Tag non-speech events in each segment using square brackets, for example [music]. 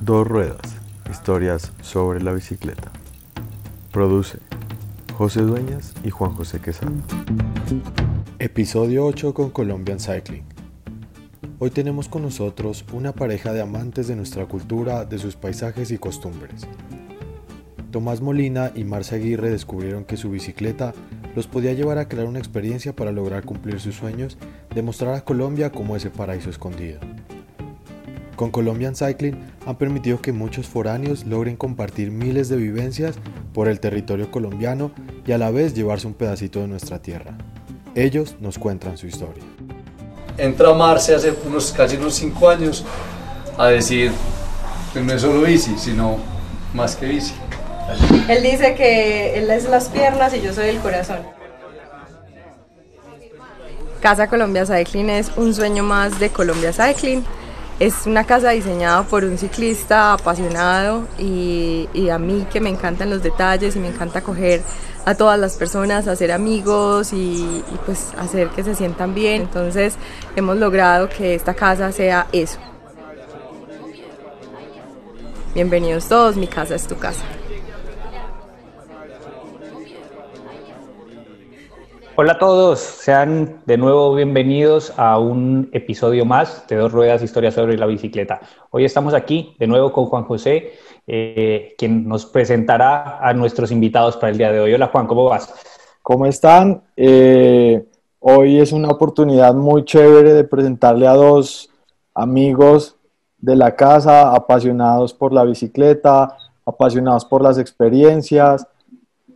Dos Ruedas, historias sobre la bicicleta. Produce José Dueñas y Juan José Quesada. Episodio 8 con Colombian Cycling. Hoy tenemos con nosotros una pareja de amantes de nuestra cultura, de sus paisajes y costumbres. Tomás Molina y Marcia Aguirre descubrieron que su bicicleta los podía llevar a crear una experiencia para lograr cumplir sus sueños de mostrar a Colombia como ese paraíso escondido. Con Colombian Cycling han permitido que muchos foráneos logren compartir miles de vivencias por el territorio colombiano y a la vez llevarse un pedacito de nuestra tierra. Ellos nos cuentan su historia. Entra Marce hace unos casi unos 5 años a decir que no es solo bici, sino más que bici. Él dice que él es las piernas y yo soy el corazón. Casa Colombia Cycling es un sueño más de Colombia Cycling. Es una casa diseñada por un ciclista apasionado y, a mí que me encantan los detalles y me encanta coger a todas las personas, hacer amigos y, y pues hacer que se sientan bien. Entonces hemos logrado que esta casa sea eso. Bienvenidos todos, mi casa es tu casa. Hola a todos, sean de nuevo bienvenidos a un episodio más de Dos Ruedas, Historia sobre la Bicicleta. Hoy estamos aquí de nuevo con Juan José, eh, quien nos presentará a nuestros invitados para el día de hoy. Hola Juan, ¿cómo vas? ¿Cómo están? Eh, hoy es una oportunidad muy chévere de presentarle a dos amigos de la casa, apasionados por la bicicleta, apasionados por las experiencias,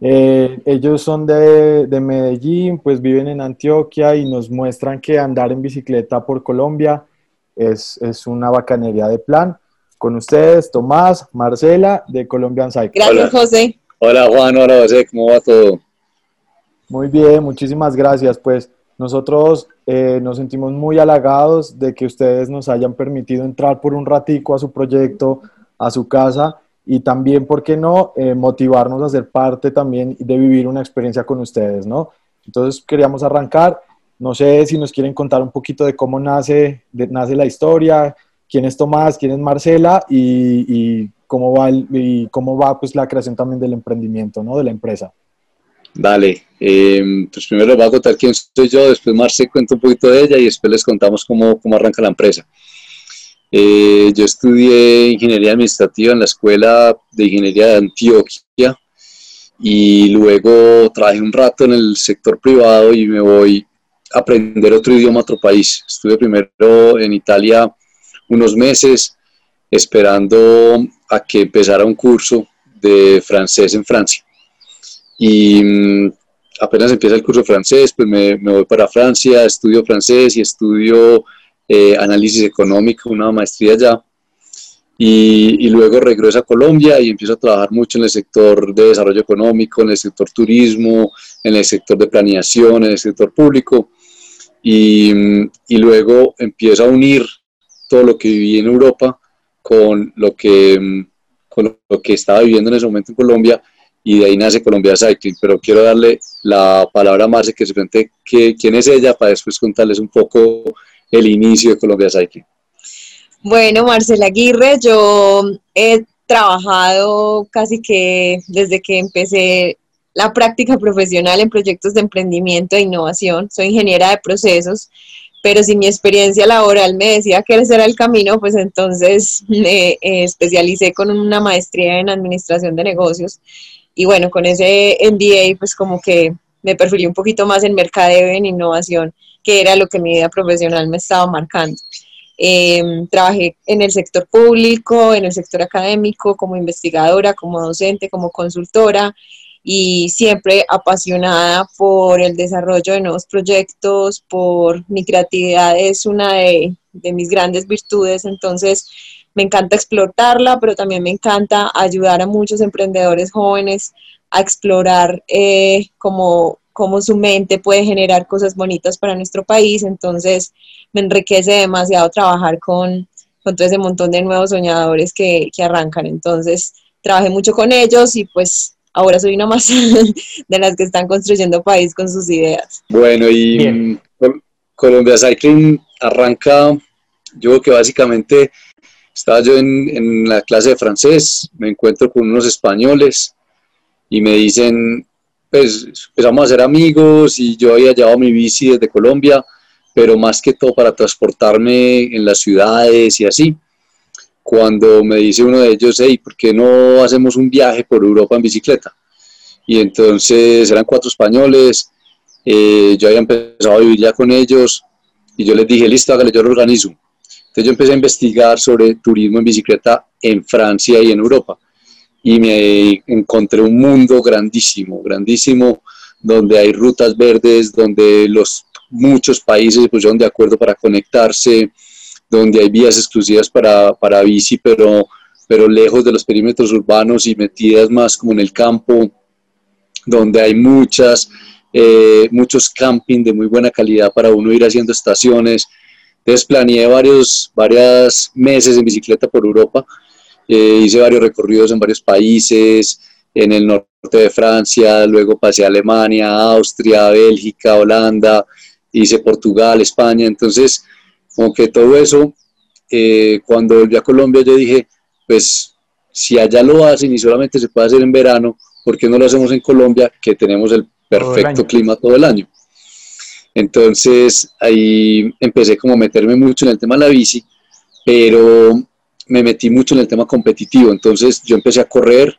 eh, ellos son de, de, Medellín, pues viven en Antioquia y nos muestran que andar en bicicleta por Colombia es, es una bacanería de plan. Con ustedes, Tomás, Marcela, de Colombian Cycle. Gracias, José. Hola, Juan. Hola, José. ¿Cómo va todo? Muy bien, muchísimas gracias. Pues nosotros eh, nos sentimos muy halagados de que ustedes nos hayan permitido entrar por un ratico a su proyecto, a su casa y también, ¿por qué no?, eh, motivarnos a ser parte también de vivir una experiencia con ustedes, ¿no? Entonces queríamos arrancar, no sé si nos quieren contar un poquito de cómo nace, nace la historia, quién es Tomás, quién es Marcela y, cómo va, y cómo va pues, la creación también del emprendimiento, ¿no?, de la empresa. Dale, em, pues primero les voy a contar quién soy yo, después Marce cuenta un poquito de ella y después les contamos cómo, cómo arranca la empresa. Eh, yo estudié ingeniería administrativa en la Escuela de Ingeniería de Antioquia y luego trabajé un rato en el sector privado y me voy a aprender otro idioma, otro país. Estuve primero en Italia unos meses esperando a que empezara un curso de francés en Francia. Y mm, apenas empieza el curso de francés, pues me voy para Francia, estudio francés y estudio eh, análisis económico, una maestría allá. Y, luego regreso a Colombia y empiezo a trabajar mucho en el sector de desarrollo económico, en el sector turismo, en el sector de planeación, en el sector público. Y, y luego empiezo a unir todo lo que viví en Europa con lo que, con lo que estaba viviendo en ese momento en Colombia y de ahí nace Colombia Cycling. Pero quiero darle la palabra a Marce que se cuente quién es ella para después contarles un poco el inicio de Colombia Cycling? Bueno, Marcela Aguirre, yo he trabajado casi que desde que empecé la práctica profesional en proyectos de emprendimiento e innovación. Soy ingeniera de procesos, pero si mi experiencia laboral me decía que ese era el camino, pues entonces me eh, especialicé con una maestría en administración de negocios. Y bueno, con ese MBA, pues como que me perfilé un poquito más en mercadeo y en innovación que era lo que mi vida profesional me estaba marcando. Em, trabajé en el sector público, en el sector académico, como investigadora, como docente, como consultora y siempre apasionada por el desarrollo de nuevos proyectos, por mi creatividad es una de, mis grandes virtudes, entonces me encanta explotarla, pero también me encanta ayudar a muchos emprendedores jóvenes a explorar eh, como cómo su mente puede generar cosas bonitas para nuestro país. Entonces, me enriquece demasiado trabajar con, con todo ese montón de nuevos soñadores que, que arrancan. Entonces, trabajé mucho con ellos y pues ahora soy una más [laughs] de las que están construyendo país con sus ideas. Bueno, y Colombia Cycling arranca, yo creo que básicamente estaba yo en, en la clase de francés, me encuentro con unos españoles y me dicen, pues empezamos a ser amigos y yo había llevado mi bici desde Colombia, pero más que todo para transportarme en las ciudades y así. Cuando me dice uno de ellos, hey, ¿por qué no hacemos un viaje por Europa en bicicleta? Y entonces eran cuatro españoles, eh, yo había empezado a vivir ya con ellos y yo les dije, listo, hágale, yo lo organizo. Entonces yo empecé a investigar sobre turismo en bicicleta en Francia y en Europa y me encontré un mundo grandísimo, grandísimo, donde hay rutas verdes, donde los muchos países se pusieron de acuerdo para conectarse, donde hay vías exclusivas para, para bici, pero, pero lejos de los perímetros urbanos y metidas más como en el campo, donde hay muchas, eh, muchos camping de muy buena calidad para uno ir haciendo estaciones. Entonces planeé varios, varios meses en bicicleta por Europa eh, hice varios recorridos en varios países, en el norte de Francia, luego pasé a Alemania, Austria, Bélgica, Holanda, hice Portugal, España, entonces como que todo eso, eh, cuando volví a Colombia yo dije, pues si allá lo hacen y solamente se puede hacer en verano, ¿por qué no lo hacemos en Colombia que tenemos el perfecto clima todo el año? Entonces ahí empecé como a meterme mucho en el tema de la bici, pero me metí mucho en el tema competitivo, entonces yo empecé a correr,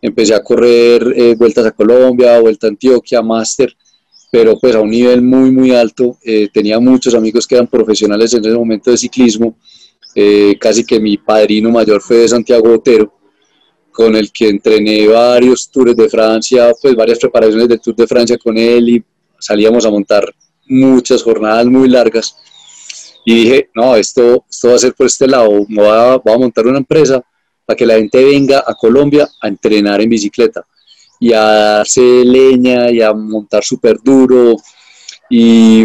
empecé a correr eh, vueltas a Colombia, vuelta a Antioquia, máster, pero pues a un nivel muy, muy alto. Eh, tenía muchos amigos que eran profesionales en ese momento de ciclismo, eh, casi que mi padrino mayor fue de Santiago Otero, con el que entrené varios tours de Francia, pues varias preparaciones del Tour de Francia con él y salíamos a montar muchas jornadas muy largas y dije, no, esto, esto va a ser por este lado, voy a, a montar una empresa para que la gente venga a Colombia a entrenar en bicicleta y a darse leña y a montar súper duro y,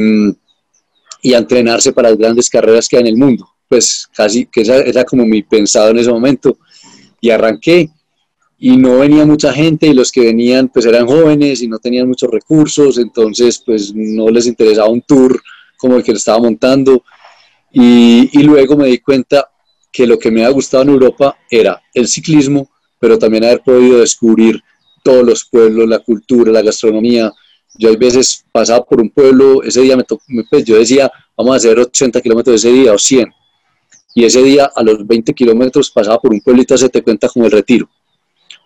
y, a entrenarse para las grandes carreras que hay en el mundo. Pues casi que esa era como mi pensado en ese momento. Y arranqué y no venía mucha gente y los que venían pues eran jóvenes y no tenían muchos recursos, entonces pues no les interesaba un tour como el que lo estaba montando y, luego me di cuenta que lo que me había gustado en Europa era el ciclismo, pero también haber podido descubrir todos los pueblos, la cultura, la gastronomía. Yo a veces pasaba por un pueblo, ese día me tocó, pues yo decía, vamos a hacer 80 kilómetros ese día o 100. Y ese día a los 20 kilómetros pasaba por un pueblito, se te cuenta como el retiro.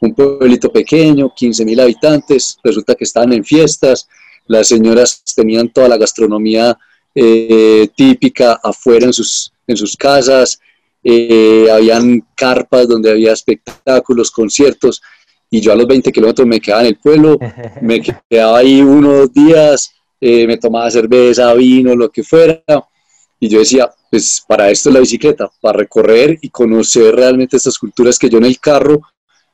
Un pueblito pequeño, 15 mil habitantes, resulta que estaban en fiestas, las señoras tenían toda la gastronomía eh, típica afuera en sus, en sus casas, eh, habían carpas donde había espectáculos, conciertos, y yo a los 20 kilómetros me quedaba en el pueblo, [laughs] me quedaba ahí unos días, eh, me tomaba cerveza, vino, lo que fuera, y yo decía, pues para esto es la bicicleta, para recorrer y conocer realmente estas culturas que yo en el carro,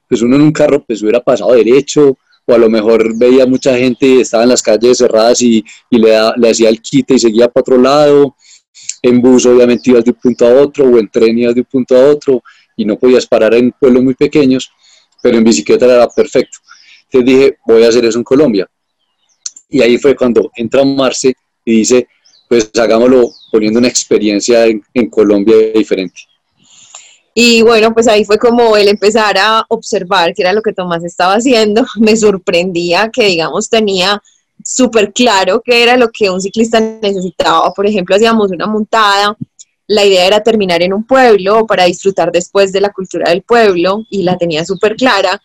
pues uno en un carro pues hubiera pasado derecho, o a lo mejor veía mucha gente estaba en las calles cerradas y, y le, le, hacía el quite y seguía para otro lado. En bus obviamente ibas de un punto a otro o en tren ibas de un punto a otro y no podías parar en pueblos muy pequeños, pero en bicicleta era perfecto. Entonces dije, voy a hacer eso en Colombia. Y ahí fue cuando entra Marce y dice, pues hagámoslo poniendo una experiencia en, en Colombia diferente. Y bueno, pues ahí fue como el empezar a observar qué era lo que Tomás estaba haciendo. [laughs] Me sorprendía que, digamos, tenía súper claro qué era lo que un ciclista necesitaba. Por ejemplo, hacíamos una montada, la idea era terminar en un pueblo para disfrutar después de la cultura del pueblo y la tenía súper clara,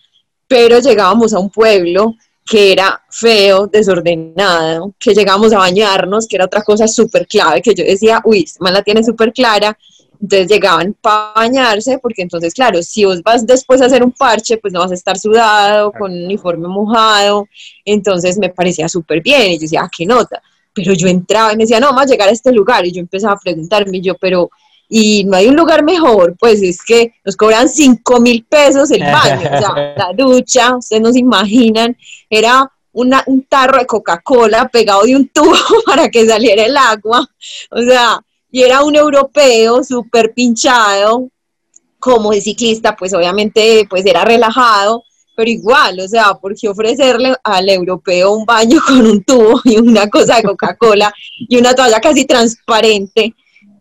pero llegábamos a un pueblo que era feo, desordenado, que llegábamos a bañarnos, que era otra cosa súper clave, que yo decía, uy, este man la tiene súper clara, entonces llegaban para bañarse, porque entonces, claro, si vos vas después a hacer un parche, pues no vas a estar sudado, con un uniforme mojado. Entonces me parecía súper bien. Y yo decía, ah, qué nota. Pero yo entraba y me decía, no, vamos a llegar a este lugar. Y yo empezaba a preguntarme, yo, pero, y no hay un lugar mejor, pues es que nos cobran 5 mil pesos el baño, o sea, [laughs] la ducha, ustedes no se imaginan, era una, un tarro de Coca-Cola pegado de un tubo [laughs] para que saliera el agua, o sea, y era un europeo súper pinchado, como de ciclista, pues obviamente pues era relajado, pero igual, o sea, ¿por qué ofrecerle al europeo un baño [laughs] con un tubo y una cosa de Coca-Cola y una toalla casi transparente?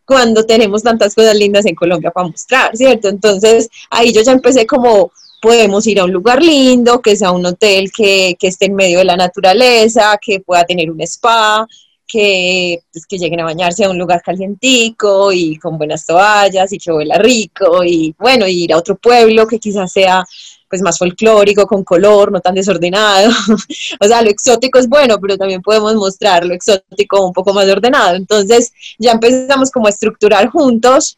cuando tenemos tantas cosas lindas en Colombia para mostrar, ¿cierto? Entonces ahí yo ya empecé como podemos ir a un lugar lindo, que sea un hotel que, que esté en medio de la naturaleza, que pueda tener un spa, que, pues, que lleguen a bañarse a un lugar calientico y con buenas toallas y que huela rico y bueno, ir a otro pueblo que quizás sea pues más folclórico, con color, no tan desordenado. [laughs] o sea, lo exótico es bueno, pero también podemos mostrar lo exótico un poco más ordenado. Entonces ya empezamos como a estructurar juntos.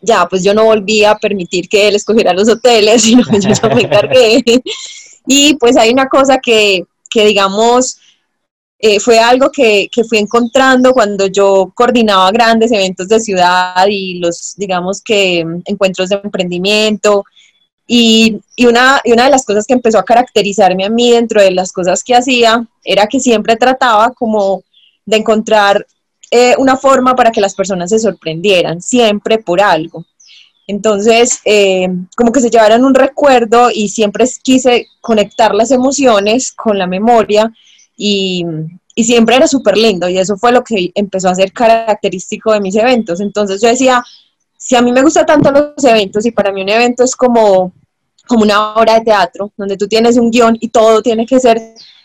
Ya, pues yo no volví a permitir que él escogiera los hoteles, [laughs] sino que yo me encargué. [laughs] y pues hay una cosa que, que digamos, eh, fue algo que, que, fui encontrando cuando yo coordinaba grandes eventos de ciudad y los, digamos que, encuentros de emprendimiento. Y, y, una, y una de las cosas que empezó a caracterizarme a mí dentro de las cosas que hacía era que siempre trataba como de encontrar eh, una forma para que las personas se sorprendieran, siempre por algo. Entonces, eh, como que se llevaran un recuerdo y siempre quise conectar las emociones con la memoria y, siempre era súper lindo y eso fue lo que empezó a ser característico de mis eventos. Entonces yo decía, si a mí me gustan tanto los eventos y para mí un evento es como, como una obra de teatro, donde tú tienes un guion y todo tiene que ser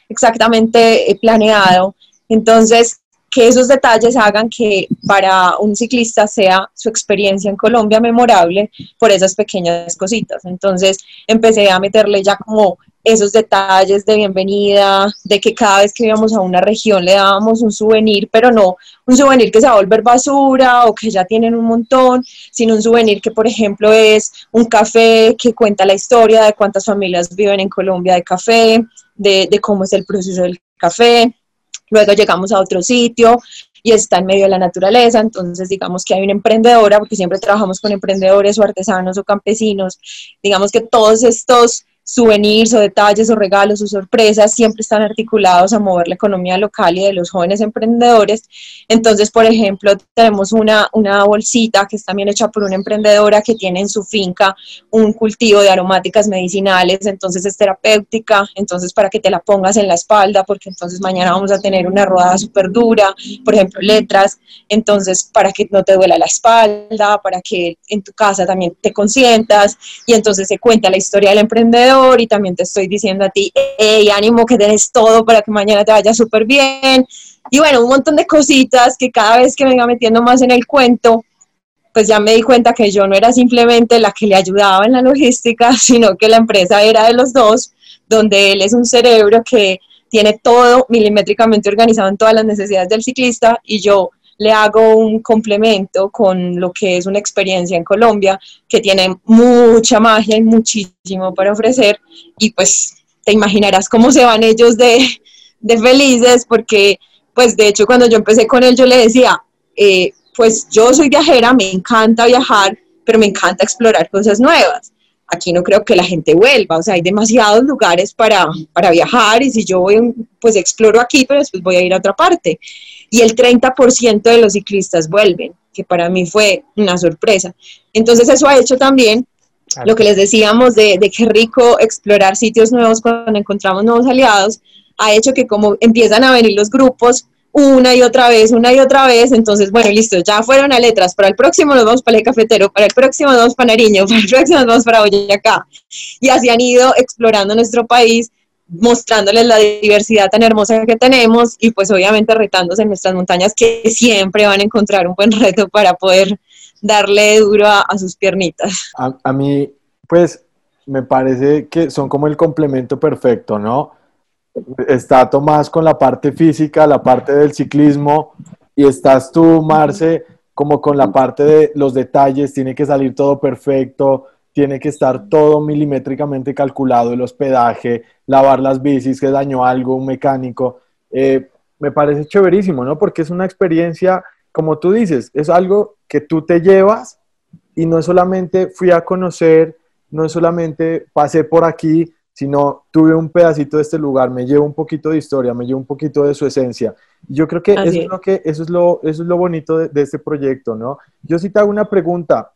exactamente eh, planeado, entonces que esos detalles hagan que para un ciclista sea su experiencia en Colombia memorable por esas pequeñas cositas. Entonces empecé a meterle ya como esos detalles de bienvenida, de que cada vez que íbamos a una región le dábamos un souvenir, pero no un souvenir que se va a volver basura o que ya tienen un montón, sino un souvenir que, por ejemplo, es un café que cuenta la historia de cuántas familias viven en Colombia de café, de, de cómo es el proceso del café. Luego llegamos a otro sitio y está en medio de la naturaleza, entonces digamos que hay una emprendedora, porque siempre trabajamos con emprendedores o artesanos o campesinos, digamos que todos estos souvenirs o detalles o regalos o sorpresas siempre están articulados a mover la economía local y de los jóvenes emprendedores. Entonces, por ejemplo, tenemos una, una bolsita que es también hecha por una emprendedora que tiene en su finca un cultivo de aromáticas medicinales, entonces es terapéutica, entonces para que te la pongas en la espalda, porque entonces mañana vamos a tener una rodada súper dura, por ejemplo, letras, entonces para que no te duela la espalda, para que en tu casa también te consientas y entonces se cuenta la historia del emprendedor y también te estoy diciendo a ti, hey, ánimo que tenés todo para que mañana te vaya súper bien. Y bueno, un montón de cositas que cada vez que iba metiendo más en el cuento, pues ya me di cuenta que yo no era simplemente la que le ayudaba en la logística, [laughs] sino que la empresa era de los dos, donde él es un cerebro que tiene todo milimétricamente organizado en todas las necesidades del ciclista y yo le hago un complemento con lo que es una experiencia en Colombia que tiene mucha magia y muchísimo para ofrecer y pues te imaginarás cómo se van ellos de, felices porque pues de hecho cuando yo empecé con él yo le decía, eh, pues yo soy viajera, me encanta viajar, pero me encanta explorar cosas nuevas. Aquí no creo que la gente vuelva, o sea, hay demasiados lugares para, para viajar y si yo voy, pues exploro aquí, pero después voy a ir a otra parte y el 30% de los ciclistas vuelven, que para mí fue una sorpresa. Entonces eso ha hecho también lo que les decíamos de, de qué rico explorar sitios nuevos cuando encontramos nuevos aliados, ha hecho que como empiezan a venir los grupos una y otra vez, una y otra vez, entonces, bueno, listo, ya fueron a letras, para el próximo nos vamos para el cafetero, para el próximo nos vamos para Nariño, [laughs] para el próximo nos vamos para Boyacá, y así han ido explorando nuestro país mostrándoles la diversidad tan hermosa que tenemos y pues obviamente retándose en nuestras montañas que siempre van a encontrar un buen reto para poder darle duro a, sus piernitas. A, a, mí, pues, me parece que son como el complemento perfecto, ¿no? Está Tomás con la parte física, la parte del ciclismo, y estás tú, Marce, como con la parte de los detalles, tiene que salir todo perfecto, tiene que estar todo milimétricamente calculado, el hospedaje, lavar las bicis, que dañó algo, un mecánico. Eh, me parece chéverísimo, ¿no? Porque es una experiencia, como tú dices, es algo que tú te llevas y no solamente fui a conocer, no solamente pasé por aquí, sino tuve un pedacito de este lugar, me llevo un poquito de historia, me llevo un poquito de su esencia. Yo creo que eso es. lo que eso es lo, eso es lo bonito de, de, este proyecto, ¿no? Yo sí te hago una pregunta,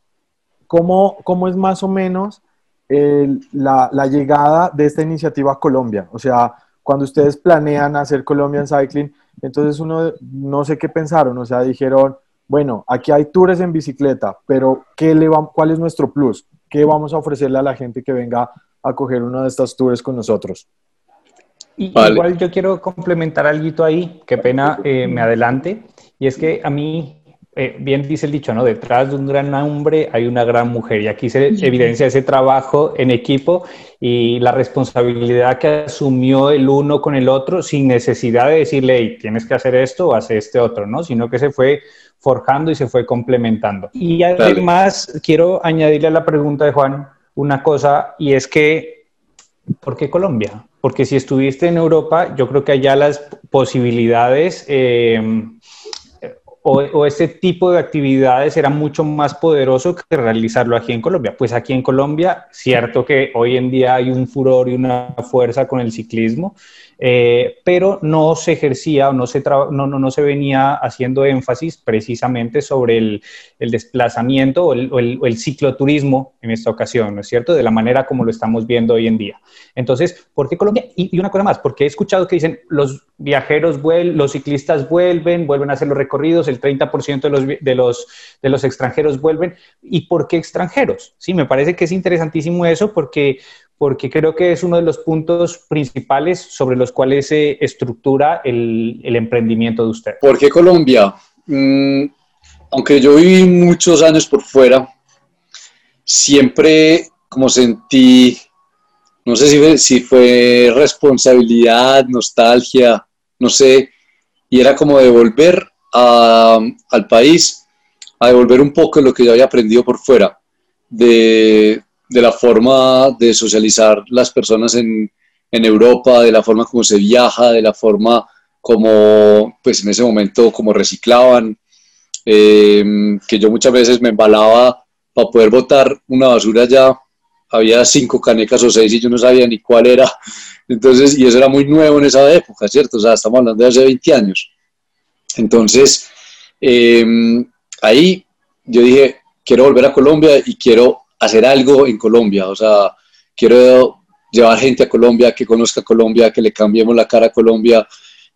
¿cómo, cómo es más o menos la, la, llegada de esta iniciativa a Colombia? O sea, cuando ustedes planean hacer Colombian Cycling, entonces uno no sé qué pensaron, o sea, dijeron, bueno, aquí hay tours en bicicleta, pero ¿qué le va, ¿cuál es nuestro plus? ¿Qué vamos a ofrecerle a la gente que venga a coger uno de estos tours con nosotros? Igual yo quiero complementar algo ahí, qué pena eh, me adelante, y es que a mí eh, bien dice el dicho, ¿no? Detrás de un gran hombre hay una gran mujer y aquí se evidencia ese trabajo en equipo y la responsabilidad que asumió el uno con el otro sin necesidad de decirle, tienes que hacer esto o hacer este otro, ¿no? Sino que se fue forjando y se fue complementando. Y además quiero añadirle a la pregunta de Juan una cosa y es que, ¿por qué Colombia? Porque si estuviste en Europa, yo creo que allá las posibilidades... Eh, o, este tipo de actividades era mucho más poderoso que realizarlo aquí en Colombia. Pues aquí en Colombia, cierto que hoy en día hay un furor y una fuerza con el ciclismo, eh, pero no se ejercía o no se, no, no, se venía haciendo énfasis precisamente sobre el, el desplazamiento o el, o, el, cicloturismo en esta ocasión, ¿no es cierto? De la manera como lo estamos viendo hoy en día. Entonces, ¿por qué Colombia? Y, una cosa más, porque he escuchado que dicen los viajeros vuelven, los ciclistas vuelven, vuelven a hacer los recorridos, el 30% de los, de, los, de los extranjeros vuelven. ¿Y por qué extranjeros? Sí, me parece que es interesantísimo eso porque porque creo que es uno de los puntos principales sobre los cuales se estructura el, el emprendimiento de usted. ¿Por qué Colombia? Mm, aunque yo viví muchos años por fuera, siempre como sentí, no sé si, si fue responsabilidad, nostalgia, no sé, y era como devolver a, al país, a devolver un poco lo que yo había aprendido por fuera, de, de la forma de socializar las personas en, en, Europa, de la forma como se viaja, de la forma como, pues en ese momento, como reciclaban, em, que yo muchas veces me embalaba para poder botar una basura ya, había cinco canecas o seis y yo no sabía ni cuál era, entonces, y eso era muy nuevo en esa época, ¿cierto? O sea, estamos hablando de hace 20 años. Entonces, em, ahí yo dije, quiero volver a Colombia y quiero hacer algo en Colombia, o sea, quiero llevar gente a Colombia, que conozca Colombia, que le cambiemos la cara a Colombia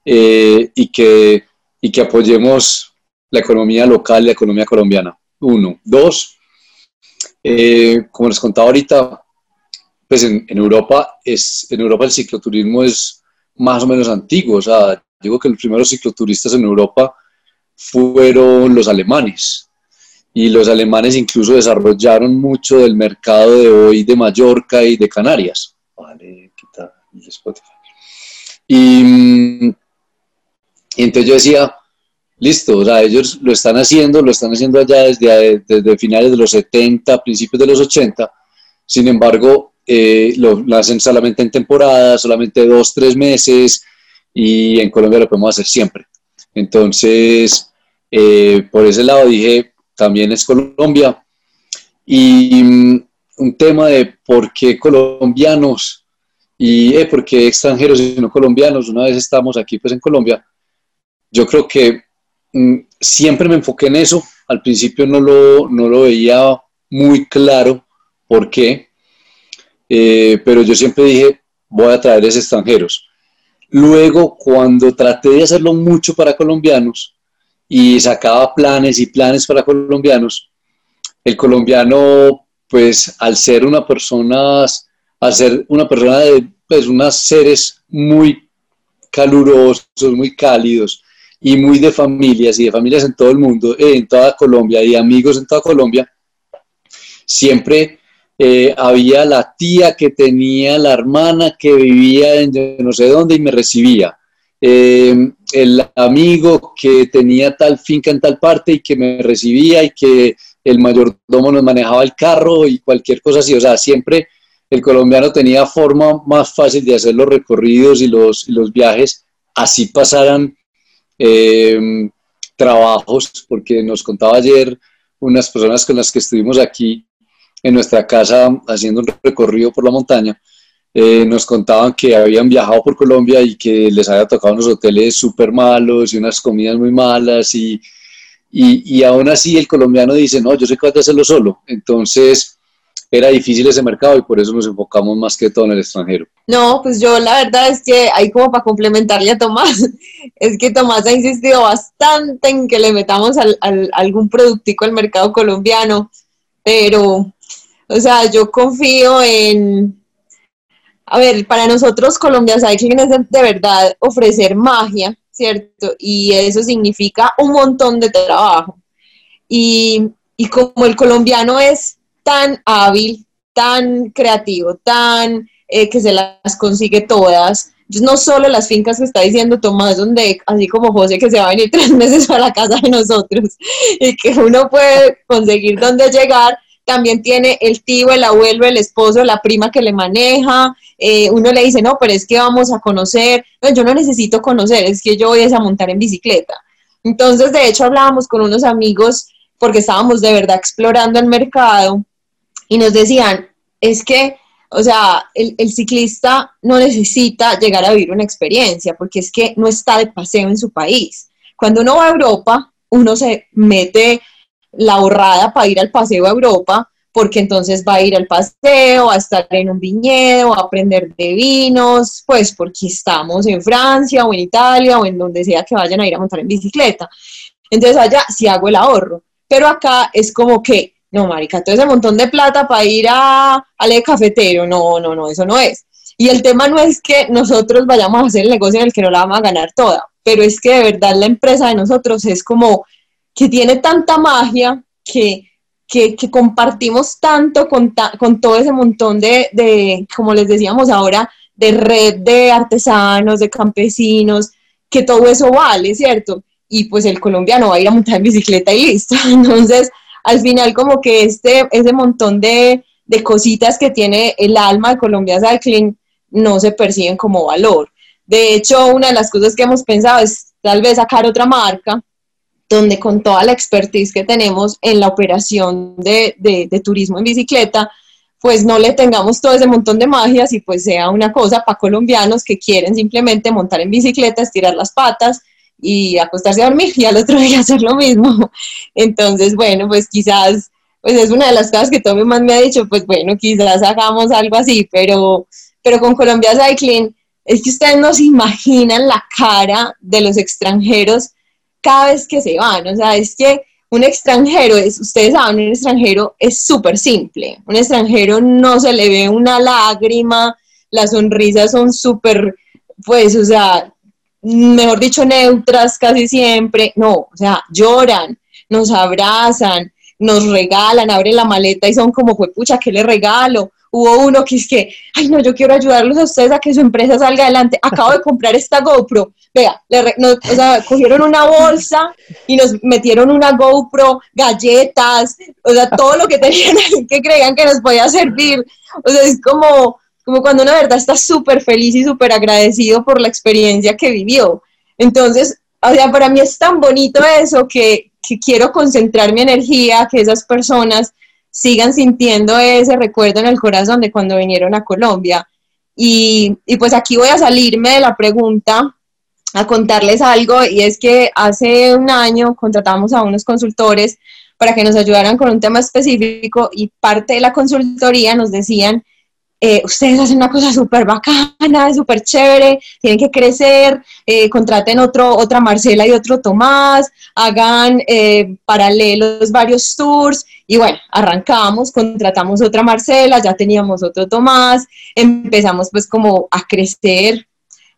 eh, y, que, y que apoyemos la economía local, la economía colombiana. Uno. Dos, eh, como les contaba ahorita, pues en, en, Europa es, en Europa el cicloturismo es más o menos antiguo. O sea, digo que los primeros cicloturistas en Europa fueron los alemanes y los alemanes incluso desarrollaron mucho del mercado de hoy de Mallorca y de Canarias. Vale, quita Spotify. Y, entonces yo decía, listo, o sea, ellos lo están haciendo, lo están haciendo allá desde, desde finales de los 70, principios de los 80, sin embargo, eh, lo, hacen solamente en temporada, solamente dos, tres meses, y en Colombia lo podemos hacer siempre. Entonces, eh, por ese lado dije, también es Colombia. Y mm, un tema de por qué colombianos y eh, por qué extranjeros y no colombianos. Una vez estamos aquí pues en Colombia, yo creo que mm, siempre me enfoqué en eso. Al principio no lo, no lo veía muy claro por qué, eh, pero yo siempre dije, voy a traer esos extranjeros. Luego, cuando traté de hacerlo mucho para colombianos, y sacaba planes y planes para colombianos. El colombiano, pues al ser una persona, al ser una persona de pues, unos seres muy calurosos, muy cálidos y muy de familias y de familias en todo el mundo, eh, en toda Colombia y amigos en toda Colombia, siempre eh, había la tía que tenía la hermana que vivía en no sé dónde y me recibía. Eh, el amigo que tenía tal finca en tal parte y que me recibía y que el mayordomo nos manejaba el carro y cualquier cosa así. O sea, siempre el colombiano tenía forma más fácil de hacer los recorridos y los, los viajes, así pasaran eh, trabajos, porque nos contaba ayer unas personas con las que estuvimos aquí en nuestra casa haciendo un recorrido por la montaña, eh, nos contaban que habían viajado por Colombia y que les había tocado unos hoteles súper malos y unas comidas muy malas y, y, aún así el colombiano dice, no, yo soy capaz de hacerlo solo. Entonces, era difícil ese mercado y por eso nos enfocamos más que todo en el extranjero. No, pues yo la verdad es que ahí como para complementarle a Tomás, [laughs] es que Tomás ha insistido bastante en que le metamos al, algún productico al mercado colombiano, pero, o sea, yo confío en, a ver, para nosotros Colombia Cycling es de, verdad ofrecer magia, ¿cierto? Y eso significa un montón de trabajo. Y, y como el colombiano es tan hábil, tan creativo, tan eh, que se las consigue todas. No solo las fincas que está diciendo Tomás, donde así como José que se va a venir [laughs] tres meses para la casa de nosotros y que uno puede conseguir dónde llegar, también tiene el tío, el abuelo, el esposo, la prima que le maneja. Eh, uno le dice, no, pero es que vamos a conocer. No, yo no necesito conocer, es que yo voy a montar en bicicleta. Entonces, de hecho, hablábamos con unos amigos porque estábamos de verdad explorando el mercado y nos decían, es que, o sea, el, ciclista no necesita llegar a vivir una experiencia, porque es que no está de paseo en su país. Cuando uno va a Europa, uno se mete la ahorrada para ir al paseo a Europa, porque entonces va a ir al paseo, a estar en un viñedo, a aprender de vinos, pues porque estamos en Francia o en Italia o en donde sea que vayan a ir a montar en bicicleta. Entonces allá sí hago el ahorro, pero acá es como que no, marica, todo ese montón de plata para ir a, al cafetero, no, no, no, eso no es. Y el tema no es que nosotros vayamos a hacer el negocio en el que no la vamos a ganar toda, pero es que de verdad la empresa de nosotros es como que tiene tanta magia que, que, compartimos tanto con, con, todo ese montón de, de, como les decíamos ahora, de red de artesanos, de campesinos, que todo eso vale, ¿cierto? Y pues el colombiano va a ir a montar en bicicleta y listo. [laughs] Entonces, al final como que este, ese montón de, cositas que tiene el alma de Colombia Cycling no se perciben como valor. De hecho, una de las cosas que hemos pensado es tal vez sacar otra marca donde con toda la expertise que tenemos en la operación de, de, turismo en bicicleta, pues no le tengamos todo ese montón de magias y pues sea una cosa para colombianos que quieren simplemente montar en bicicleta, estirar las patas y acostarse a dormir y al otro día [laughs] hacer lo mismo. Entonces, bueno, pues quizás, pues es una de las cosas que Tommy más me ha dicho, pues bueno, quizás hagamos algo así, pero, pero con Colombia Cycling es que ustedes no se imaginan la cara de los extranjeros cada vez que se van, o sea, es que un extranjero es, ustedes saben, un extranjero es súper simple, un extranjero no se le ve una lágrima, las sonrisas son súper, pues, o sea, mejor dicho, neutras casi siempre. No, o sea, lloran, nos abrazan, nos regalan, abren la maleta y son como, pues pucha, ¿qué le regalo? Hubo uno que es que, ay no, yo quiero ayudarlos a ustedes a que su empresa salga adelante. Acabo de comprar esta GoPro. Vea, o sea, cogieron una bolsa y nos metieron una GoPro, galletas, o sea, todo lo que tenían que creían que nos podía servir. O sea, es como, como cuando una verdad está súper feliz y súper agradecido por la experiencia que vivió. Entonces, o sea, para mí es tan bonito eso que, que quiero concentrar mi energía, que esas personas sigan sintiendo ese recuerdo en el corazón de cuando vinieron a Colombia. Y, y, pues aquí voy a salirme de la pregunta a contarles algo y es que hace un año contratamos a unos consultores para que nos ayudaran con un tema específico y parte de la consultoría nos decían eh, ustedes hacen una cosa súper bacana, súper chévere, tienen que crecer, eh, contraten otro, otra Marcela y otro Tomás, hagan eh, paralelos varios tours y bueno, arrancamos, contratamos otra Marcela, ya teníamos otro Tomás, empezamos pues como a crecer.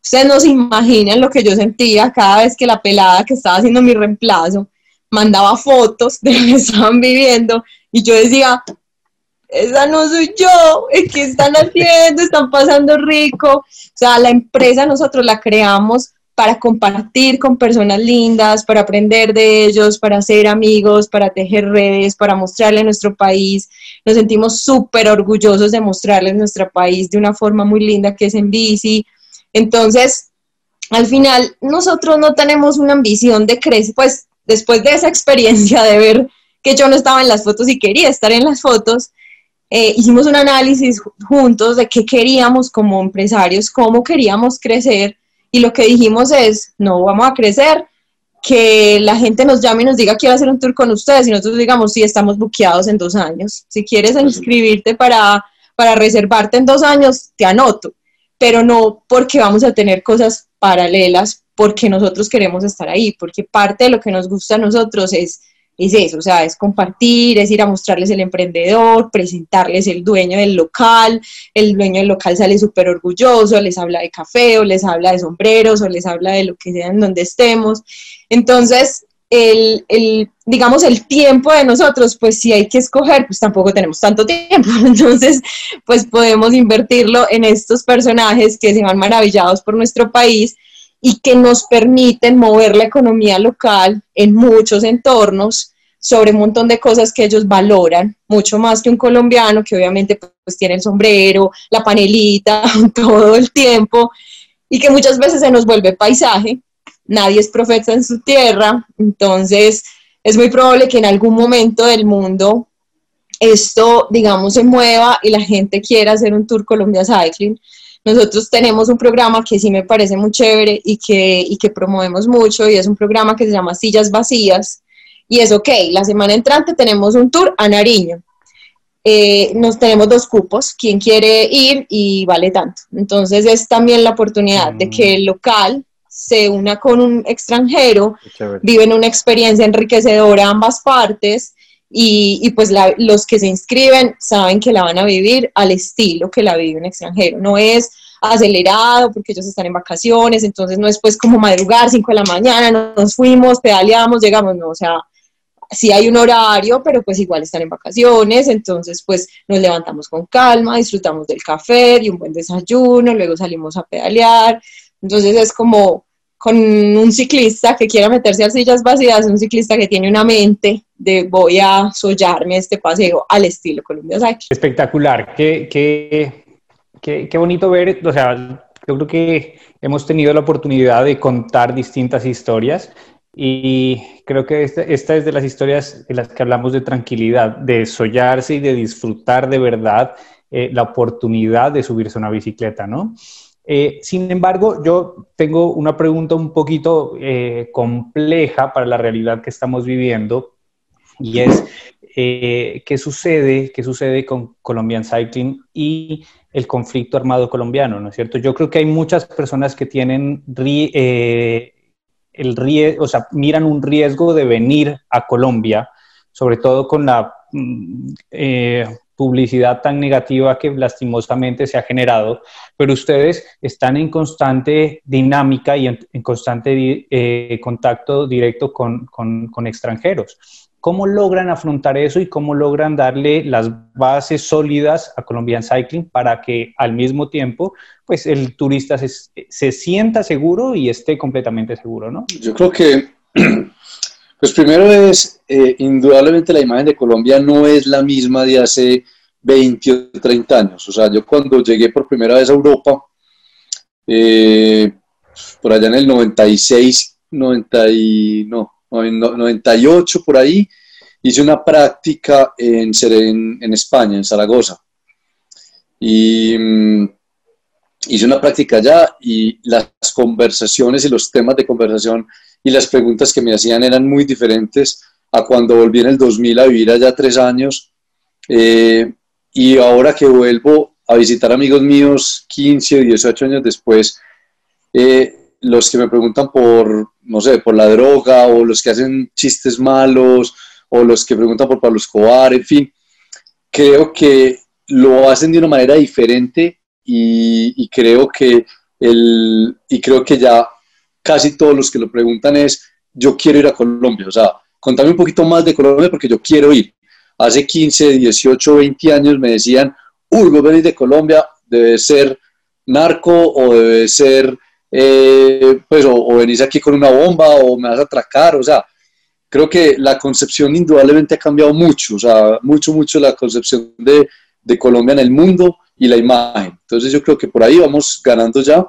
Ustedes no se imaginan lo que yo sentía cada vez que la pelada que estaba haciendo mi reemplazo mandaba fotos de lo que estaban viviendo y yo decía, esa no soy yo, ¿qué están haciendo? Están pasando rico. O sea, la empresa nosotros la creamos para compartir con personas lindas, para aprender de ellos, para ser amigos, para tejer redes, para mostrarle nuestro país. Nos sentimos súper orgullosos de mostrarles nuestro país de una forma muy linda que es en bici. Entonces, al final, nosotros no tenemos una ambición de crecer, pues después de esa experiencia de ver que yo no estaba en las fotos y quería estar en las fotos, eh, hicimos un análisis juntos de qué queríamos como empresarios, cómo queríamos crecer y lo que dijimos es, no vamos a crecer que la gente nos llame y nos diga quiero hacer un tour con ustedes y nosotros digamos sí estamos buqueados en dos años. Si quieres inscribirte para, para reservarte en dos años, te anoto, pero no porque vamos a tener cosas paralelas, porque nosotros queremos estar ahí, porque parte de lo que nos gusta a nosotros es es eso, o sea, es compartir, es ir a mostrarles el emprendedor, presentarles el dueño del local, el dueño del local sale súper orgulloso, les habla de café o les habla de sombreros o les habla de lo que sea en donde estemos. Entonces, el, el, digamos, el tiempo de nosotros, pues si hay que escoger, pues tampoco tenemos tanto tiempo. [laughs] Entonces, pues podemos invertirlo en estos personajes que se van maravillados por nuestro país y que nos permiten mover la economía local en muchos entornos sobre un montón de cosas que ellos valoran, mucho más que un colombiano que obviamente pues tiene el sombrero, la panelita [laughs] todo el tiempo y que muchas veces se nos vuelve paisaje. Nadie es profeta en su tierra, entonces es muy probable que en algún momento del mundo esto, digamos, se mueva y la gente quiera hacer un tour Colombia Cycling nosotros tenemos un programa que sí me parece muy chévere y que, y que promovemos mucho y es un programa que se llama Sillas Vacías y es ok, la semana entrante tenemos un tour a Nariño. Eh, nos tenemos dos cupos, quien quiere ir y vale tanto. Entonces es también la oportunidad de que el local se una con un extranjero, viven una experiencia enriquecedora ambas partes y, pues los que se inscriben saben que la van a vivir al estilo que la vive un extranjero. No es acelerado porque ellos están en vacaciones, entonces no es pues como madrugar 5 de la mañana, nos fuimos, pedaleamos, llegamos, no, o sea, sí hay un horario, pero pues igual están en vacaciones, entonces pues nos levantamos con calma, disfrutamos del café, y un buen desayuno, luego salimos a pedalear, entonces es como con un ciclista que quiera meterse a sillas vacías, un ciclista que tiene una mente de voy a sollarme este paseo al estilo Colombia Cycling. Espectacular, qué, qué, qué, qué bonito ver, o sea, yo creo que hemos tenido la oportunidad de contar distintas historias y creo que esta, esta, es de las historias en las que hablamos de tranquilidad, de sollarse y de disfrutar de verdad eh, la oportunidad de subirse a una bicicleta, ¿no? Eh, sin embargo, yo tengo una pregunta un poquito eh, compleja para la realidad que estamos viviendo y es eh, ¿qué sucede? ¿Qué sucede con Colombian Cycling y el conflicto armado colombiano? ¿No es cierto? Yo creo que hay muchas personas que tienen el riesgo, o sea, miran un riesgo de venir a Colombia, sobre todo con la mm, publicidad tan negativa que lastimosamente se ha generado, pero ustedes están en constante dinámica y en, constante eh, contacto directo con, con, extranjeros. ¿Cómo logran afrontar eso y cómo logran darle las bases sólidas a Colombian Cycling para que al mismo tiempo pues el turista se, se sienta seguro y esté completamente seguro, ¿no? Yo creo que [clears throat] pues primero es, eh, indudablemente la imagen de Colombia no es la misma de hace 20 o 30 años. O sea, yo cuando llegué por primera vez a Europa, eh, por allá en el 96, 90 y, no, 98 por ahí, hice una práctica en, en, en España, en Zaragoza. Y mm, hice una práctica allá y las conversaciones y los temas de conversación y las preguntas que me hacían eran muy diferentes a cuando volví en el 2000 a vivir allá tres años. Eh, y ahora que vuelvo a visitar amigos míos 15 o 18 años después, eh, los que me preguntan por, no sé, por la droga o los que hacen chistes malos o los que preguntan por Pablo Escobar, en fin, creo que lo hacen de una manera diferente y creo que el, y creo que ya casi todos los que lo preguntan es, yo quiero ir a Colombia, o sea, contame un poquito más de Colombia porque yo quiero ir. Hace 15, 18, 20 años me decían, uy, vos venís de Colombia, debe ser narco o debe ser, eh, pues, o, venís aquí con una bomba o me vas a atracar, o sea, creo que la concepción indudablemente ha cambiado mucho, o sea, mucho, mucho la concepción de, de Colombia en el mundo y la imagen. Entonces yo creo que por ahí vamos ganando ya.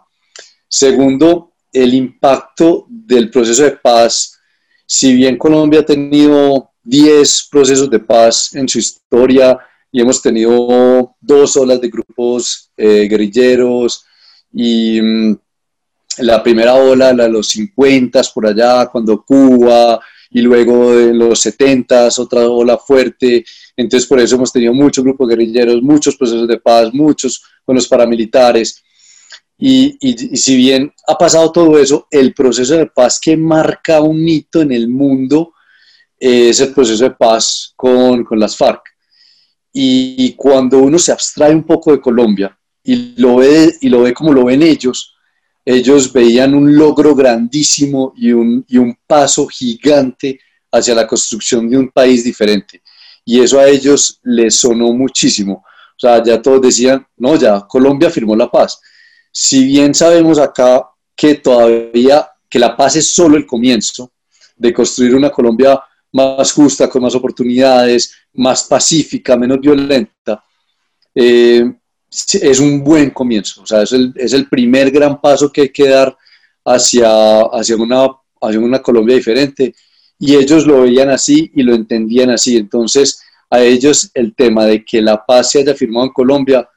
Segundo, el impacto del proceso de paz. Si bien Colombia ha tenido 10 procesos de paz en su historia y hemos tenido dos olas de grupos eh, guerrilleros y, mm, la primera ola, la de los 50 por allá, cuando Cuba, y luego en los 70 otra ola fuerte. Entonces, por eso hemos tenido muchos grupos guerrilleros, muchos procesos de paz, muchos con los paramilitares. Y, y, si bien ha pasado todo eso, el proceso de paz que marca un hito en el mundo es el proceso de paz con, con las FARC. Y cuando uno se abstrae un poco de Colombia y lo ve, y lo ve como lo ven ellos, ellos veían un logro grandísimo y un, y un paso gigante hacia la construcción de un país diferente. Y eso a ellos les sonó muchísimo. O sea, ya todos decían, no, ya Colombia firmó la paz. Si bien sabemos acá que todavía, que la paz es solo el comienzo de construir una Colombia más justa, con más oportunidades, más pacífica, menos violenta, eh, es un buen comienzo, o sea, es el, es el, primer gran paso que hay que dar hacia, hacia, una, hacia una Colombia diferente. Y ellos lo veían así y lo entendían así. Entonces, a ellos el tema de que la paz se haya firmado en Colombia,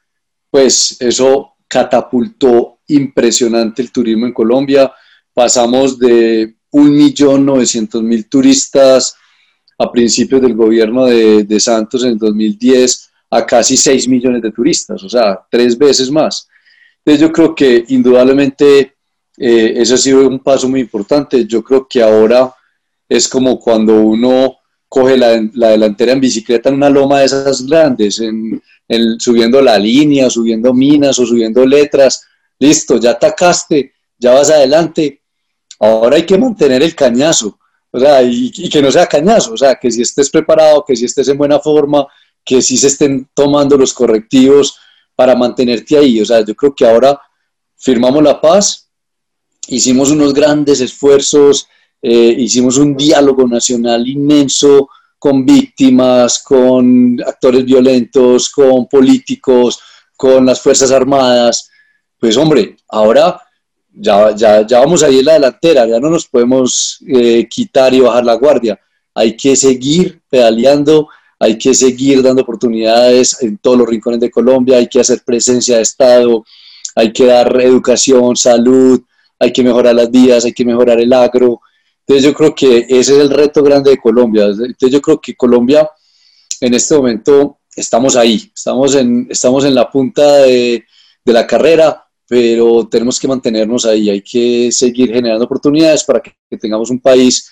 pues eso catapultó impresionante el turismo en Colombia. Pasamos de 1.900.000 turistas a principios del gobierno de, de Santos en 2010 a casi 6 millones de turistas, o sea, tres veces más. Entonces yo creo que indudablemente eh, ese ha sido un paso muy importante. Yo creo que ahora es como cuando uno coge la, delantera en bicicleta en una loma de esas grandes, en, subiendo la línea, subiendo minas o subiendo letras. Listo, ya atacaste, ya vas adelante. Ahora hay que mantener el cañazo, o sea, y, y que no sea cañazo, o sea, que si estés preparado, que si estés en buena forma, que sí se estén tomando los correctivos para mantenerte ahí. O sea, yo creo que ahora firmamos la paz, hicimos unos grandes esfuerzos, eh, hicimos un diálogo nacional inmenso con víctimas, con actores violentos, con políticos, con las Fuerzas Armadas. Pues hombre, ahora ya, ya, vamos ahí en la delantera, ya no nos podemos eh, quitar y bajar la guardia. Hay que seguir pedaleando hay que seguir dando oportunidades en todos los rincones de Colombia, hay que hacer presencia de Estado, hay que dar educación, salud, hay que mejorar las vías, hay que mejorar el agro. Entonces yo creo que ese es el reto grande de Colombia. Entonces yo creo que Colombia en este momento estamos ahí, estamos en, estamos en la punta de, la carrera, pero tenemos que mantenernos ahí, hay que seguir generando oportunidades para que, que tengamos un país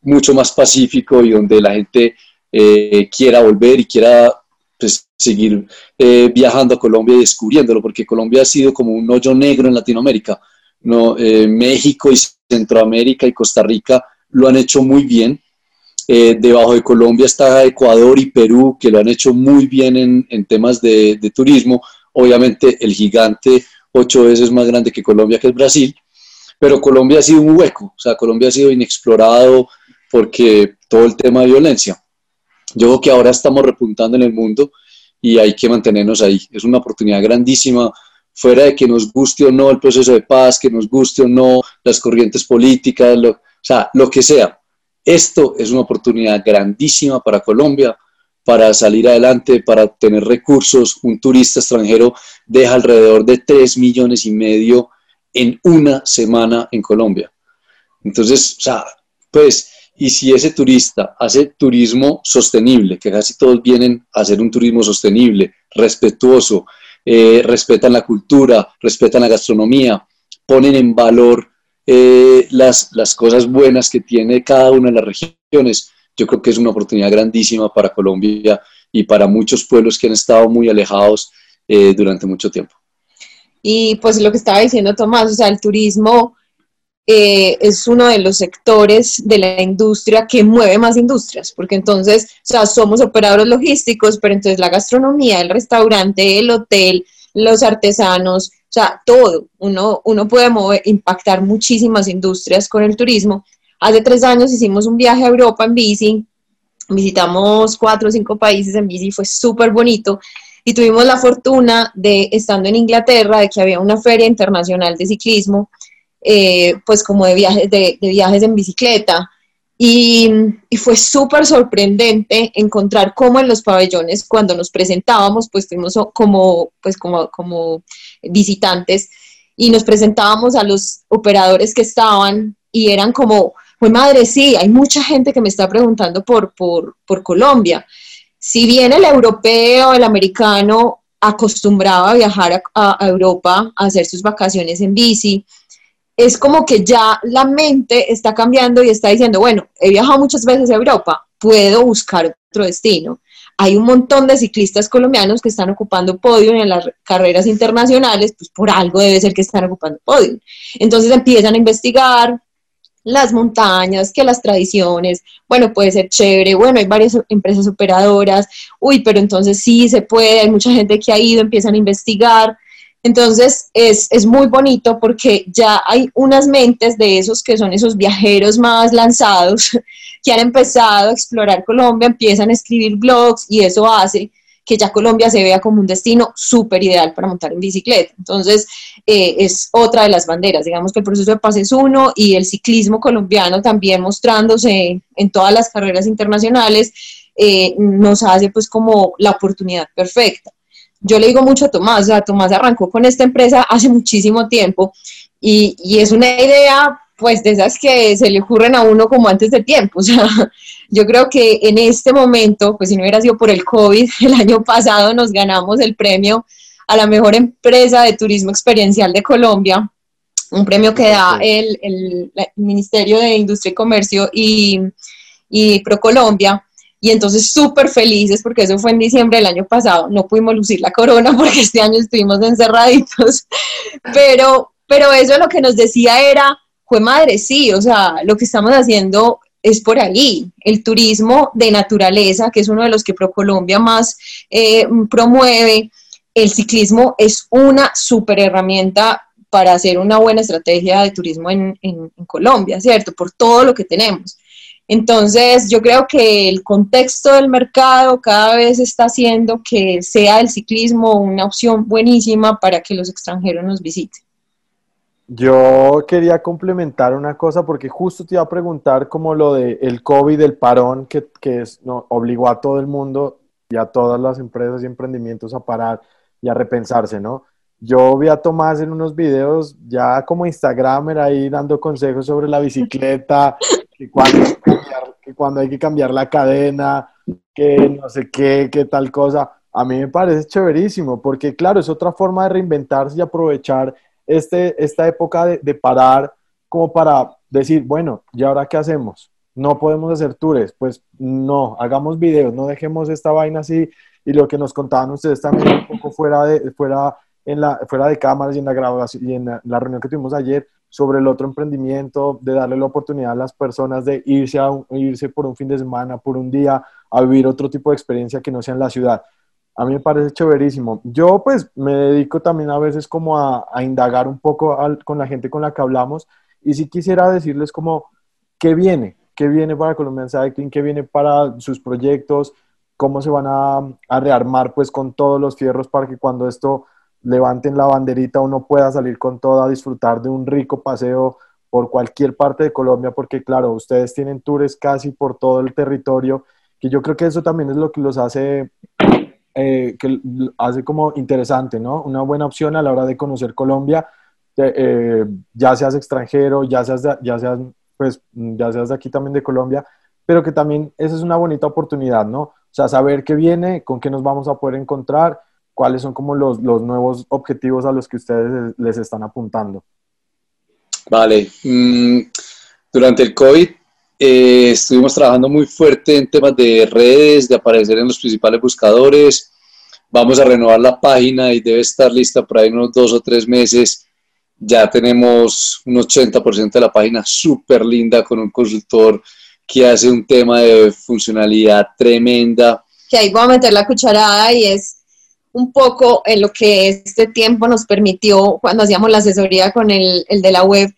mucho más pacífico y donde la gente eh, quiera volver y quiera pues, seguir eh, viajando a Colombia y descubriéndolo, porque Colombia ha sido como un hoyo negro en Latinoamérica. ¿No? Eh, México y Centroamérica y Costa Rica lo han hecho muy bien. debajo de Colombia está Ecuador y Perú, que lo han hecho muy bien en, en temas de, de, turismo. Obviamente el gigante ocho veces más grande que Colombia, que es Brasil, pero Colombia ha sido un hueco, o sea, Colombia ha sido inexplorado porque todo el tema de violencia. Yo creo que ahora estamos repuntando en el mundo y hay que mantenernos ahí. Es una oportunidad grandísima, fuera de que nos guste o no el proceso de paz, que nos guste o no las corrientes políticas, o sea, lo que sea. Esto es una oportunidad grandísima para Colombia, para salir adelante, para tener recursos. Un turista extranjero deja alrededor de 3 millones y medio en una semana en Colombia. Entonces, o sea, pues y si ese turista hace turismo sostenible, que casi todos vienen a hacer un turismo sostenible, respetuoso, eh, respetan la cultura, respetan la gastronomía, ponen en valor eh, las, las cosas buenas que tiene cada una de las regiones, yo creo que es una oportunidad grandísima para Colombia y para muchos pueblos que han estado muy alejados eh, durante mucho tiempo. Y pues lo que estaba diciendo Tomás, o sea, el turismo eh, es uno de los sectores de la industria que mueve más industrias, porque entonces, o sea, somos operadores logísticos, pero entonces la gastronomía, el restaurante, el hotel, los artesanos, o sea, todo, uno, uno puede mover, impactar muchísimas industrias con el turismo. Hace tres años hicimos un viaje a Europa en bici, visitamos cuatro o cinco países en bici, fue súper bonito. Y tuvimos la fortuna de, estando en Inglaterra, de que había una feria internacional de ciclismo eh, pues como de viajes, de, viajes en bicicleta. Y, fue súper sorprendente encontrar cómo en los pabellones, cuando nos presentábamos, pues fuimos como, pues como, como visitantes, y nos presentábamos a los operadores que estaban y eran como, pues madre, sí, hay mucha gente que me está preguntando por, por, por Colombia. Si bien el europeo, el americano acostumbraba a viajar a, a, Europa a hacer sus vacaciones en bici, es como que ya la mente está cambiando y está diciendo, bueno, he viajado muchas veces a Europa, puedo buscar otro destino. Hay un montón de ciclistas colombianos que están ocupando podio en las carreras internacionales, pues por algo debe ser que están ocupando podio. Entonces empiezan a investigar, las montañas, que las tradiciones, bueno, puede ser chévere, bueno, hay varias empresas operadoras, uy, pero entonces sí se puede, hay mucha gente que ha ido, empiezan a investigar. Entonces es, es muy bonito porque ya hay unas mentes de esos que son esos viajeros más lanzados [laughs] que han empezado a explorar Colombia, empiezan a escribir blogs y eso hace que ya Colombia se vea como un destino súper ideal para montar en bicicleta. Entonces, eh, es otra de las banderas. Digamos que el proceso de paz es uno y el ciclismo colombiano también mostrándose en todas las carreras internacionales eh, nos hace pues como la oportunidad perfecta. Yo le digo mucho a Tomás, o sea, Tomás arrancó con esta empresa hace muchísimo tiempo y, y es una idea pues de esas que se le ocurren a uno como antes de tiempo. [laughs] O sea, yo creo que en este momento, pues si no hubiera sido por el COVID, [laughs] el año pasado nos ganamos el premio a la mejor empresa de turismo experiencial de Colombia, un premio que da el, el, Ministerio de Industria y Comercio y, y ProColombia. Y entonces súper felices porque eso fue en diciembre del año pasado. No pudimos lucir la corona [laughs] porque este año estuvimos encerraditos. Pero, pero eso lo que nos decía era, fue madre, sí, o sea, lo que estamos haciendo es por ahí. El turismo de naturaleza, que es uno de los que ProColombia más eh, promueve, el ciclismo es una super herramienta para hacer una buena estrategia de turismo en, en, en, Colombia, ¿cierto? Por todo lo que tenemos. Entonces, yo creo que el contexto del mercado cada vez está haciendo que sea el ciclismo una opción buenísima para que los extranjeros nos visiten. Yo quería complementar una cosa porque justo te iba a preguntar como lo del el COVID, el parón que, que es, no, obligó a todo el mundo y a todas las empresas y emprendimientos a parar y a repensarse, ¿no? Yo vi a Tomás en unos videos ya como Instagramer ahí dando consejos sobre la bicicleta, que cuando, cambiar, que cuando hay que cambiar la cadena, que no sé qué, qué tal cosa. A mí me parece chéverísimo porque claro, es otra forma de reinventarse y aprovechar este, esta época de, de, parar como para decir, bueno, ¿y ahora qué hacemos? No podemos hacer tours, pues no, hagamos videos, no dejemos esta vaina así y lo que nos contaban ustedes también un poco fuera de, fuera en la, fuera de cámaras y en la grabación y en la, la reunión que tuvimos ayer sobre el otro emprendimiento, de darle la oportunidad a las personas de irse, a irse por un fin de semana, por un día, a vivir otro tipo de experiencia que no sea en la ciudad. A mí me parece chéverísimo. Yo pues me dedico también a veces como a, indagar un poco con la gente con la que hablamos y si quisiera decirles como qué viene, qué viene para Colombian Cycling, qué viene para sus proyectos, cómo se van a, rearmar pues con todos los fierros para que cuando esto levanten la banderita uno pueda salir con todo a disfrutar de un rico paseo por cualquier parte de Colombia, porque claro, ustedes tienen tours casi por todo el territorio, que yo creo que eso también es lo que los hace eh, que hace como interesante, ¿no? Una buena opción a la hora de conocer Colombia, eh, ya seas extranjero, ya seas, ya, seas, pues, ya seas de aquí también de Colombia, pero que también esa es una bonita oportunidad, ¿no? O sea, saber qué viene, con qué nos vamos a poder encontrar, cuáles son como los, los nuevos objetivos a los que ustedes les están apuntando. Vale. Mm, durante el COVID eh, estuvimos trabajando muy fuerte en temas de redes, de aparecer en los principales buscadores. Vamos a renovar la página y debe estar lista por ahí unos dos o tres meses. Ya tenemos un 80% de la página súper linda con un consultor que hace un tema de funcionalidad tremenda. Que ahí voy a meter la cucharada y es un poco en lo que este tiempo nos permitió cuando hacíamos la asesoría con el, el de la web.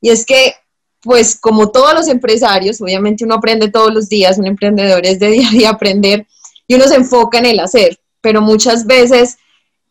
Y es que pues como todos los empresarios, obviamente uno aprende todos los días, un emprendedor es de día a día aprender y uno se enfoca en el hacer, pero muchas veces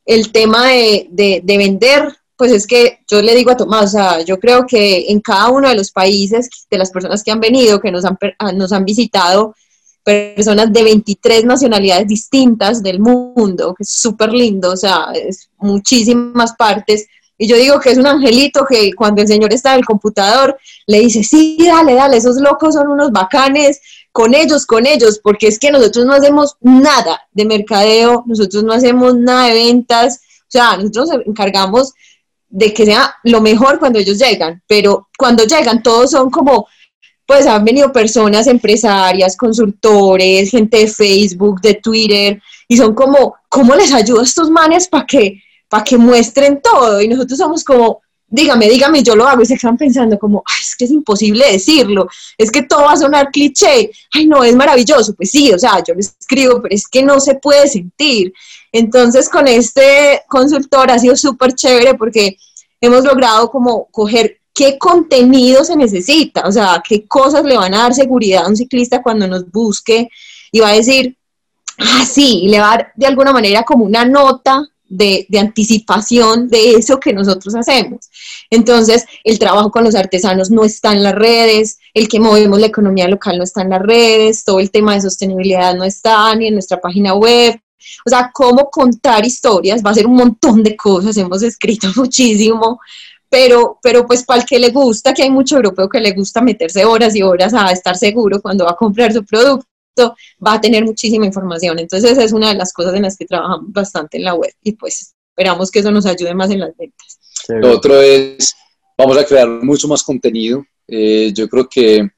el tema de, de, de vender, pues es que yo le digo a Tomás, o sea, yo creo que en cada uno de los países, de las personas que han venido, que nos han, ah, nos han visitado, personas de 23 nacionalidades distintas del mundo, que es súper lindo, o sea, es muchísimas partes. Y yo digo que es un angelito que cuando el señor está en el computador le dice, sí, dale, dale, esos locos son unos bacanes, con ellos, con ellos, porque es que nosotros no hacemos nada de mercadeo, nosotros no hacemos nada de ventas, o sea, nosotros nos encargamos de que sea lo mejor cuando ellos llegan, pero cuando llegan todos son como, pues han venido personas empresarias, consultores, gente de Facebook, de Twitter, y son como, ¿cómo les ayudo a estos manes para que, para que muestren todo? Y nosotros somos como, dígame, dígame, yo lo hago, y se están pensando como, Ay, es que es imposible decirlo, es que todo va a sonar cliché, ay no, es maravilloso, pues sí, o sea, yo lo escribo, pero es que no se puede sentir. Entonces con este consultor ha sido súper chévere porque hemos logrado como coger qué contenido se necesita, o sea, qué cosas le van a dar seguridad a un ciclista cuando nos busque y va a decir, ah, sí, y le va a dar de alguna manera como una nota de, de, anticipación de eso que nosotros hacemos. Entonces, el trabajo con los artesanos no está en las redes, el que movemos la economía local no está en las redes, todo el tema de sostenibilidad no está ni en nuestra página web. O sea, cómo contar historias, va a ser un montón de cosas, hemos escrito [laughs] muchísimo, pero, pero pues para el que le gusta, que hay mucho europeo que le gusta meterse horas y horas a estar seguro cuando va a comprar su producto, va a tener muchísima información. Entonces es una de las cosas en las que trabajamos bastante en la web y pues esperamos que eso nos ayude más en las ventas. Lo otro es, vamos a crear mucho más contenido. Eh, yo creo que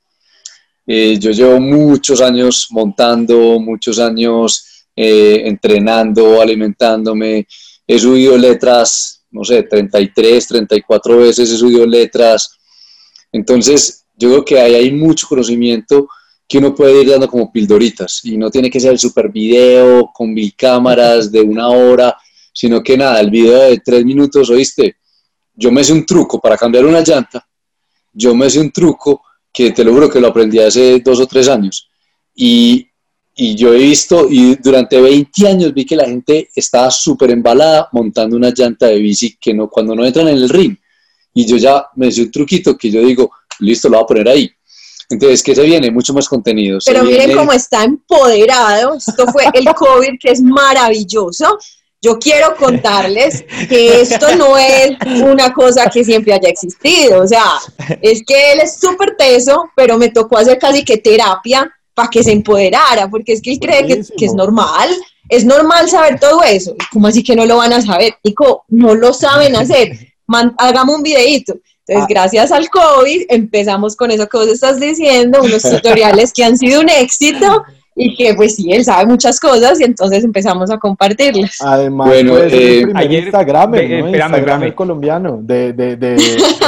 eh, yo llevo muchos años montando, muchos años eh, entrenando, alimentándome. He subido letras, no sé, 33, 34 veces he subido letras. Entonces, yo creo que ahí hay mucho conocimiento que uno puede ir dando como pildoritas. Y no tiene que ser el super video con mil cámaras de una hora, sino que nada, el video de tres minutos, oíste, yo me sé un truco para cambiar una llanta, yo me sé un truco que te lo juro que lo aprendí hace dos o tres años. Y, y yo he visto y durante 20 años vi que la gente estaba súper embalada montando una llanta de bici que no, cuando no entran en el ring y yo ya me sé un truquito que yo digo, listo, lo voy a poner ahí entonces, ¿qué se viene? Mucho más contenido. Pero miren cómo está empoderado. Esto fue el COVID, que es maravilloso. Yo quiero contarles que esto no es una cosa que siempre haya existido. O sea, es que él es súper teso, pero me tocó hacer casi que terapia para que se empoderara, porque es que él cree que, que, es normal. Es normal saber todo eso. ¿Cómo así que no lo van a saber? Nico, no lo saben hacer. [laughs] hagamos un videito. Entonces, ah. gracias al COVID, empezamos con eso que vos estás diciendo, unos [laughs] tutoriales que han sido un éxito y que pues sí, él sabe muchas cosas y entonces empezamos a compartirlas. Además, bueno, eh, ayer, Instagram, ¿no? Instagram colombiano, de, de, de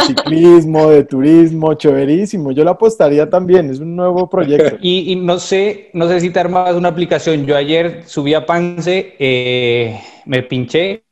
ciclismo, de turismo, chéverísimo. Yo lo apostaría también, es un nuevo proyecto. Y, y no sé, no sé si te armas una aplicación. Yo ayer subí a Pance, eh, me pinché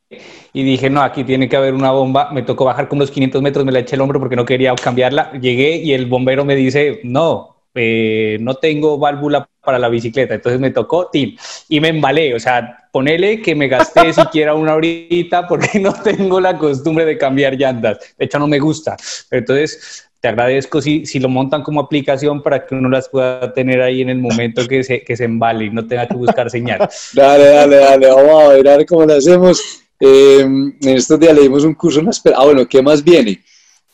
y dije, no, aquí tiene que haber una bomba. Me tocó bajar con unos 500 metros, me la eché el hombro porque no quería cambiarla. Llegué y el bombero me dice, no, eh, no tengo válvula para la bicicleta. Entonces me tocó, tim, y me embalé. O sea, ponele que me gasté [laughs] siquiera una horita porque no tengo la costumbre de cambiar llantas. De hecho, no me gusta. Pero entonces, te agradezco si, si lo montan como aplicación para que uno las pueda tener ahí en el momento que se, que se embale y no tenga que buscar señal. [laughs] dale, dale, dale, vamos a ver, a ver cómo lo hacemos. Eh, en estos días leímos un curso, ah, bueno, ¿qué más viene?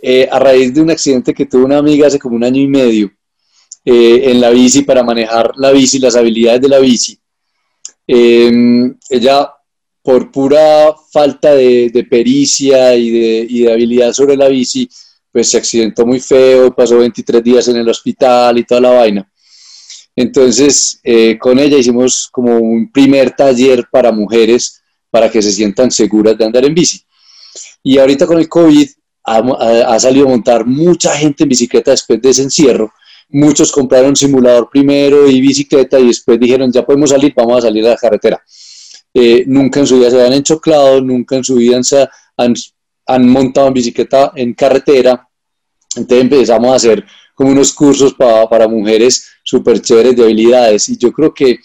Eh, a raíz de un accidente que tuvo una amiga hace como un año y medio eh, en la bici para manejar la bici, las habilidades de la bici. ella, por pura falta de, pericia y de, y de, habilidad sobre la bici, pues se accidentó muy feo, pasó 23 días en el hospital y toda la vaina. Entonces, con ella hicimos como un primer taller para mujeres para que se sientan seguras de andar en bici. Y ahorita con el COVID ha, salido a montar mucha gente en bicicleta después de ese encierro. Muchos compraron simulador primero y bicicleta y después dijeron, ya podemos salir, vamos a salir a la carretera. Eh, nunca en su vida se habían enchoclado, nunca en su vida han, han, montado en bicicleta en carretera. Entonces empezamos a hacer como unos cursos para mujeres súper chéveres de habilidades y yo creo que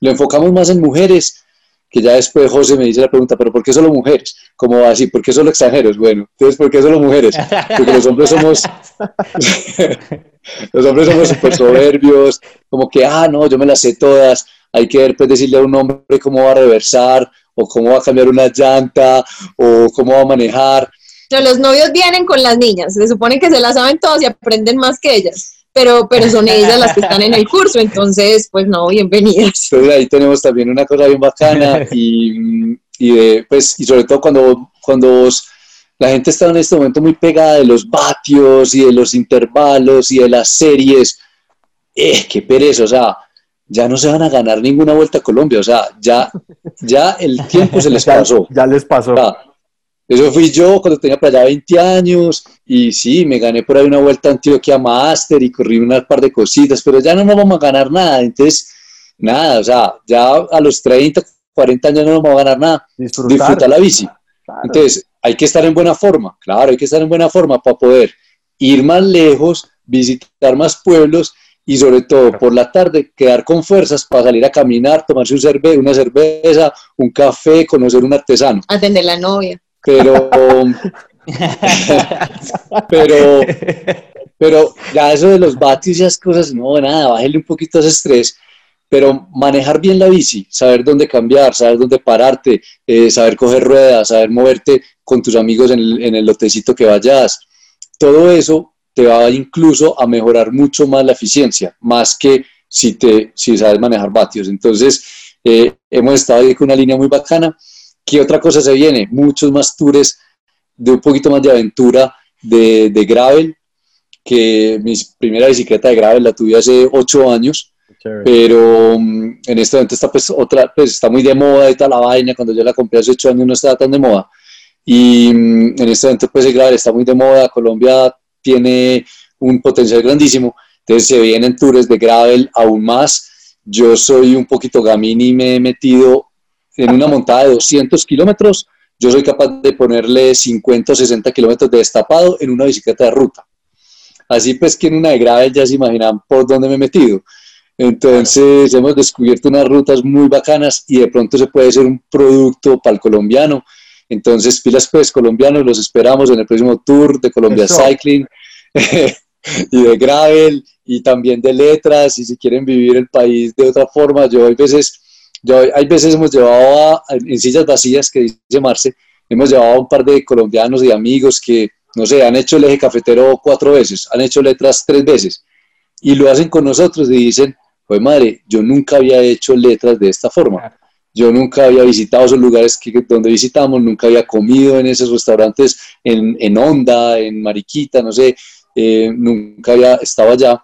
lo enfocamos más en mujeres que ya después José me dice la pregunta, pero ¿por qué solo mujeres? ¿Cómo así? ¿Por qué solo extranjeros? Bueno, entonces, ¿por qué solo mujeres? Porque los hombres somos, [laughs] los hombres somos súper soberbios, como que, ah, no, yo me las sé todas, hay que pues, decirle a un hombre cómo va a reversar, o cómo va a cambiar una llanta, o cómo va a manejar. No, los novios vienen con las niñas, se supone que se las saben todos y aprenden más que ellas. Pero, pero [laughs] son ellas las que están en el curso, entonces, pues no, bienvenidas. Entonces ahí tenemos también una cosa bien bacana y, y, pues, y sobre todo cuando, cuando la gente está en este momento muy pegada de los vatios y de los intervalos y de las series, eh, qué pereza, o sea, ya no se van a ganar ninguna vuelta a Colombia, o sea, ya, ya el tiempo se les [laughs] pasó. ya, les pasó. Eso fui yo cuando tenía para allá 20 años y sí, me gané por ahí una vuelta a Antioquia Master y corrí unas par de cositas, pero ya no nos vamos a ganar nada, entonces, nada, o sea, ya a los 30, 40 años no nos vamos a ganar nada. Disfrutar, la bici. Entonces, hay que estar en buena forma, claro, hay que estar en buena forma para poder ir más lejos, visitar más pueblos y sobre todo por la tarde quedar con fuerzas para salir a caminar, tomarse un cerve una cerveza, un café, conocer un artesano. Atender la novia. Pero, [laughs] pero, pero ya eso de los batis y esas cosas, no, nada, bájale un poquito ese estrés, pero manejar bien la bici, saber dónde cambiar, saber dónde pararte, eh, saber coger ruedas, saber moverte con tus amigos en el, en el lotecito que vayas, todo eso te va incluso a mejorar mucho más la eficiencia, más que si, te, si sabes manejar vatios. Entonces, eh, hemos estado ahí con una línea muy bacana. ¿Qué otra cosa se viene? Muchos más tours de un poquito más de aventura de, de gravel, que mi primera bicicleta de gravel la tuve hace ocho años, pero mm, en este momento está pues otra, pues está muy de moda y tal la vaina, cuando yo la compré hace ocho años no estaba tan de moda, y mm, en este momento pues el gravel está muy de moda, Colombia tiene un potencial grandísimo. Entonces se vienen tours de gravel aún más. Yo soy un poquito gamín y me he metido en una montada de 200 kilómetros. Yo soy capaz de ponerle 50 o 60 kilómetros de destapado en una bicicleta de ruta. Así pues que en una de gravel ya se imaginan por dónde me he metido. Entonces hemos descubierto unas rutas muy bacanas y de pronto se puede ser un producto para el colombiano entonces, pilas pues colombianos, los esperamos en el próximo tour de Colombia Cycling [laughs] y de gravel y también de letras y si quieren vivir el país de otra forma, yo hay veces, yo hay veces hemos llevado en sillas vacías, que dice Marce, hemos llevado a un par de colombianos y amigos que, no sé, han hecho el eje cafetero cuatro veces, han hecho letras tres veces y lo hacen con nosotros y dicen, pues madre, yo nunca había hecho letras de esta forma yo nunca había visitado esos lugares que, donde visitamos, nunca había comido en esos restaurantes en, en Onda, en Mariquita, no sé, eh, nunca había estado allá.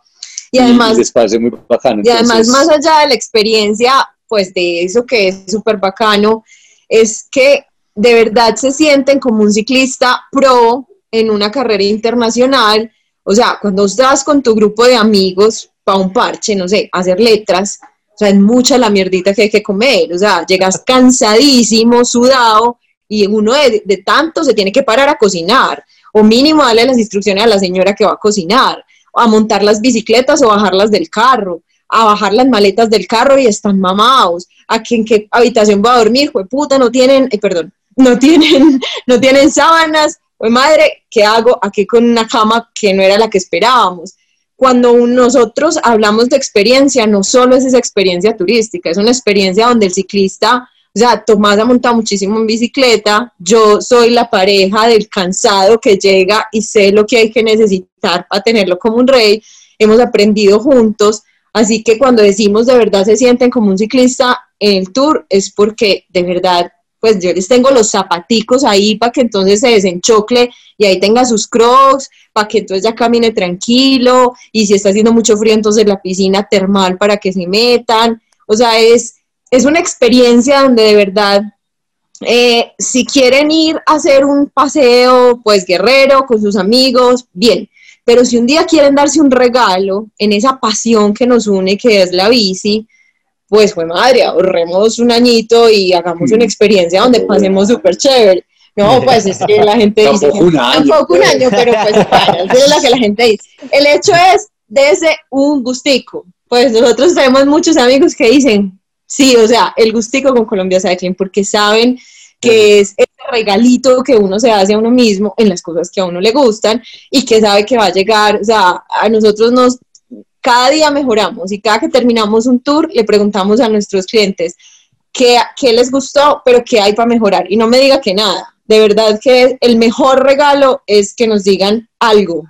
Y además, les parece muy bacano. Y además, más allá de la experiencia, pues de eso que es súper bacano, es que de verdad se sienten como un ciclista pro en una carrera internacional. O sea, cuando estás con tu grupo de amigos para un parche, no sé, hacer letras, o sea, es mucha la mierdita que hay que comer. O sea, llegas [laughs] cansadísimo, sudado, y uno de, de tanto se tiene que parar a cocinar. O mínimo darle las instrucciones a la señora que va a cocinar. A montar las bicicletas o bajarlas del carro. A bajar las maletas del carro y están mamados. A que en qué habitación va a dormir, fue puta, no tienen, eh, perdón, no [laughs] tienen, no tienen sábanas. Fue madre, ¿qué hago aquí con una cama que no era la que esperábamos? cuando nosotros hablamos de experiencia, no solo es esa experiencia turística, es una experiencia donde el ciclista, o sea, Tomás ha montado muchísimo en bicicleta, yo soy la pareja del cansado que llega y sé lo que hay que necesitar para tenerlo como un rey, hemos aprendido juntos, así que cuando decimos de verdad se sienten como un ciclista en el tour, es porque de verdad pues yo les tengo los zapaticos ahí para que entonces se desenchocle y ahí tenga sus crocs, para que entonces ya camine tranquilo, y si está haciendo mucho frío, entonces la piscina termal para que se metan. O sea, es, es una experiencia donde de verdad, eh, si quieren ir a hacer un paseo, pues guerrero, con sus amigos, bien. Pero si un día quieren darse un regalo en esa pasión que nos une, que es la bici, pues fue madre, ahorremos un añito y hagamos una experiencia donde pasemos súper chévere. No, pues es que la gente dice. Tampoco un año. Tampoco un año, pero pues eso es lo que la gente dice. El hecho es, ese un gustico. Pues nosotros tenemos muchos amigos que dicen, sí, o sea, el gustico con Colombia Cycling, porque saben que es ese regalito que uno se hace a uno mismo en las cosas que a uno le gustan y que sabe que va a llegar, o sea, a nosotros nos cada día mejoramos y cada que terminamos un tour le preguntamos a nuestros clientes qué, qué les gustó, pero qué hay para mejorar. Y no me diga que nada. De verdad que el mejor regalo es que nos digan algo,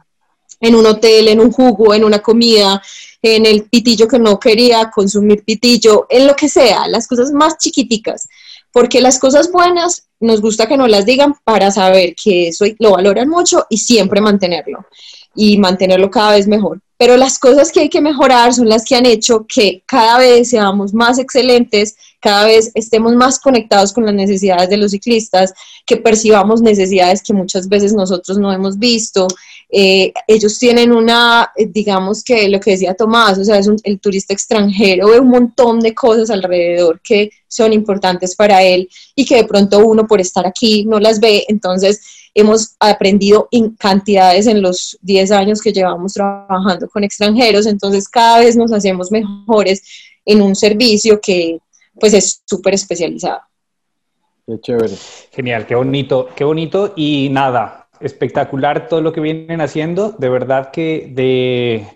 en un hotel, en un jugo, en una comida, en el pitillo que no quería consumir pitillo, en lo que sea, las cosas más chiquiticas. Porque las cosas buenas nos gusta que nos las digan para saber que eso lo valoran mucho y siempre mantenerlo y mantenerlo cada vez mejor. Pero las cosas que hay que mejorar son las que han hecho que cada vez seamos más excelentes, cada vez estemos más conectados con las necesidades de los ciclistas, que percibamos necesidades que muchas veces nosotros no hemos visto. Eh, ellos tienen una, eh, digamos que lo que decía Tomás, o sea, es el turista extranjero ve un montón de cosas alrededor que son importantes para él y que de pronto uno por estar aquí no las ve. Entonces, hemos aprendido en cantidades en los 10 años que llevamos trabajando con extranjeros, entonces cada vez nos hacemos mejores en un servicio que pues es súper especializado. Qué chévere. Genial, qué bonito, qué bonito y nada, espectacular todo lo que vienen haciendo. De verdad que de,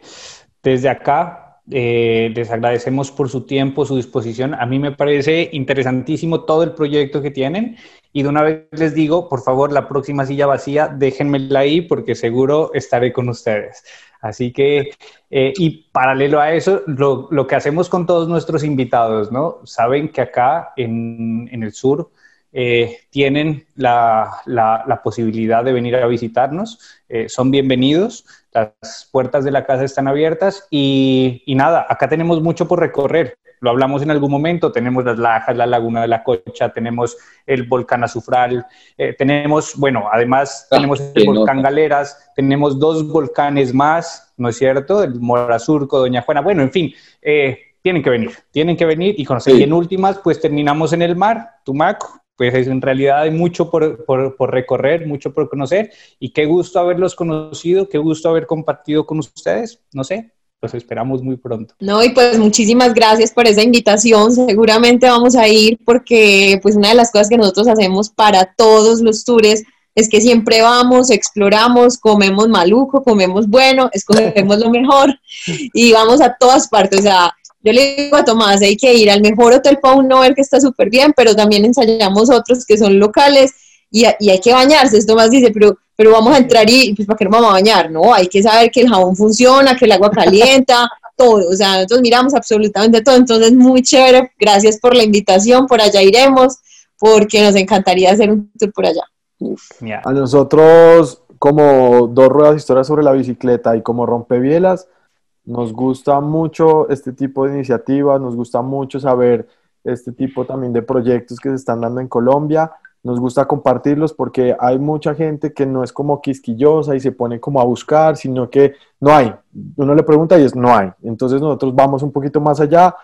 desde acá eh, les agradecemos por su tiempo, su disposición. A mí me parece interesantísimo todo el proyecto que tienen y de una vez les digo, por favor, la próxima silla vacía, déjenmela ahí porque seguro estaré con ustedes. Así que, eh, y paralelo a eso, lo, lo, que hacemos con todos nuestros invitados, ¿no? Saben que acá en, en el sur eh, tienen la, la, la, posibilidad de venir a visitarnos, eh, son bienvenidos, las puertas de la casa están abiertas y, y nada, acá tenemos mucho por recorrer lo hablamos en algún momento, tenemos las lajas, la laguna de la Cocha, tenemos el volcán Azufral, eh, tenemos, bueno, además ah, tenemos el volcán Galeras, tenemos dos volcanes más, ¿no es cierto? El Morazurco, Doña Juana, bueno, en fin, eh, tienen que venir, tienen que venir y conocer. Y en últimas, pues terminamos en el mar, Tumaco, pues en realidad hay mucho por, por, por, recorrer, mucho por conocer y qué gusto haberlos conocido, qué gusto haber compartido con ustedes, no sé, esperamos muy pronto. No, y pues muchísimas gracias por esa invitación. Seguramente vamos a ir porque pues una de las cosas que nosotros hacemos para todos los tours es que siempre vamos, exploramos, comemos maluco, comemos bueno, escogemos lo mejor y vamos a todas partes. O sea, yo le digo a Tomás, hay que ir al mejor hotel para uno ver que está súper bien, pero también ensayamos otros que son locales y, y hay que bañarse. Tomás dice, pero pero vamos a entrar y, pues, ¿para qué nos vamos a bañar? No, hay que saber que el jabón funciona, que el agua calienta, [laughs] todo. O sea, nosotros miramos absolutamente todo. Entonces, muy chévere. Gracias por la invitación. Por allá iremos, porque nos encantaría hacer un tour por allá. A nosotros, como dos ruedas historias sobre la bicicleta y como rompebielas, nos gusta mucho este tipo de iniciativas, nos gusta mucho saber este tipo también de proyectos que se están dando en Colombia nos gusta compartirlos porque hay mucha gente que no es como quisquillosa y se pone como a buscar, sino que no hay. Uno le pregunta y es no hay. Entonces nosotros vamos un poquito más allá,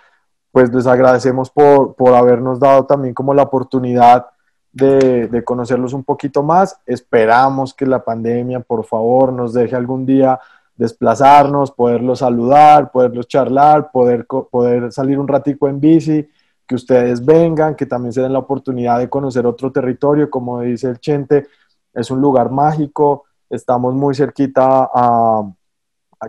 pues les agradecemos por, por habernos dado también como la oportunidad de, conocerlos un poquito más. Esperamos que la pandemia, por favor, nos deje algún día desplazarnos, poderlos saludar, poderlos charlar, poder, poder salir un ratico en bici que ustedes vengan, que también se den la oportunidad de conocer otro territorio, como dice el Chente, es un lugar mágico, estamos muy cerquita a,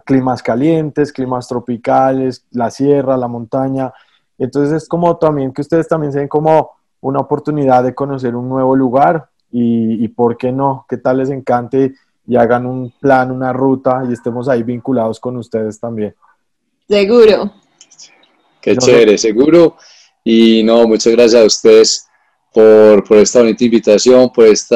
climas calientes, climas tropicales, la sierra, la montaña, entonces es como también que ustedes también se den como una oportunidad de conocer un nuevo lugar y, y por qué no, qué tal les encante y hagan un plan, una ruta y estemos ahí vinculados con ustedes también. Seguro. Qué chévere, seguro. Y no, muchas gracias a ustedes por, por esta bonita invitación, por este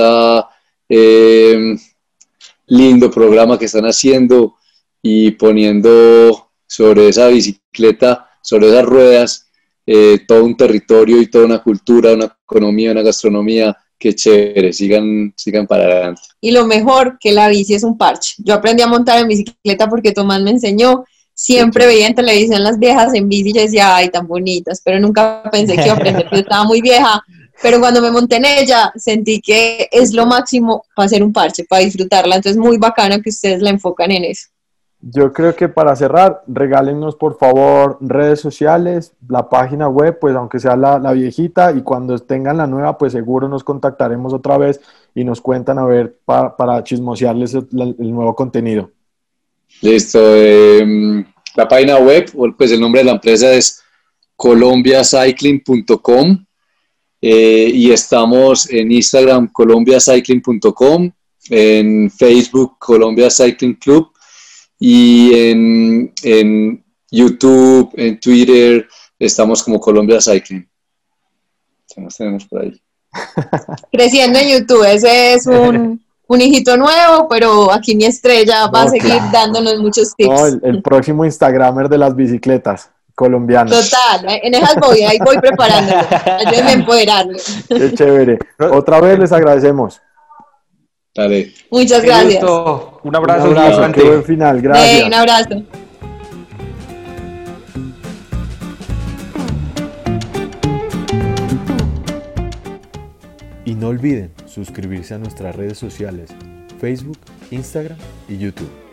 lindo programa que están haciendo y poniendo sobre esa bicicleta, sobre esas ruedas, eh, todo un territorio y toda una cultura, una economía, una gastronomía. Qué chévere, sigan, sigan para adelante. Y lo mejor, que la bici es un parche. Yo aprendí a montar en bicicleta porque Tomás me enseñó Siempre veía en televisión las viejas en bici y decía, ay, tan bonitas, pero nunca pensé que iba a aprender, porque estaba muy vieja. Pero cuando me monté en ella, sentí que es lo máximo para hacer un parche, para disfrutarla. Entonces, muy bacana que ustedes la enfocan en eso. Yo creo que para cerrar, regálenos por favor redes sociales, la página web, pues aunque sea la, viejita, y cuando tengan la nueva, pues seguro nos contactaremos otra vez y nos cuentan a ver para chismosearles el nuevo contenido. Listo. Em, la página web, pues el nombre de la empresa es colombiacycling.com. Eh, y estamos en Instagram colombiacycling.com, en Facebook Colombia Cycling Club y en, en YouTube, en Twitter, estamos como Colombia Cycling. ¿Qué más tenemos por ahí? [laughs] Creciendo en YouTube, ese es un, un hijito nuevo, pero aquí mi estrella va a seguir claro. dándonos muchos tips. No, el, el próximo Instagramer de las bicicletas colombianas. Total, en esas voy, ahí voy preparándolo. [laughs] Ayúdenme a empoderarlo. Qué chévere. Otra vez les agradecemos. Dale. Muchas gracias. Un abrazo, Un abrazo. Qué buen final. Gracias. un abrazo. No olviden suscribirse a nuestras redes sociales, Facebook, Instagram y YouTube.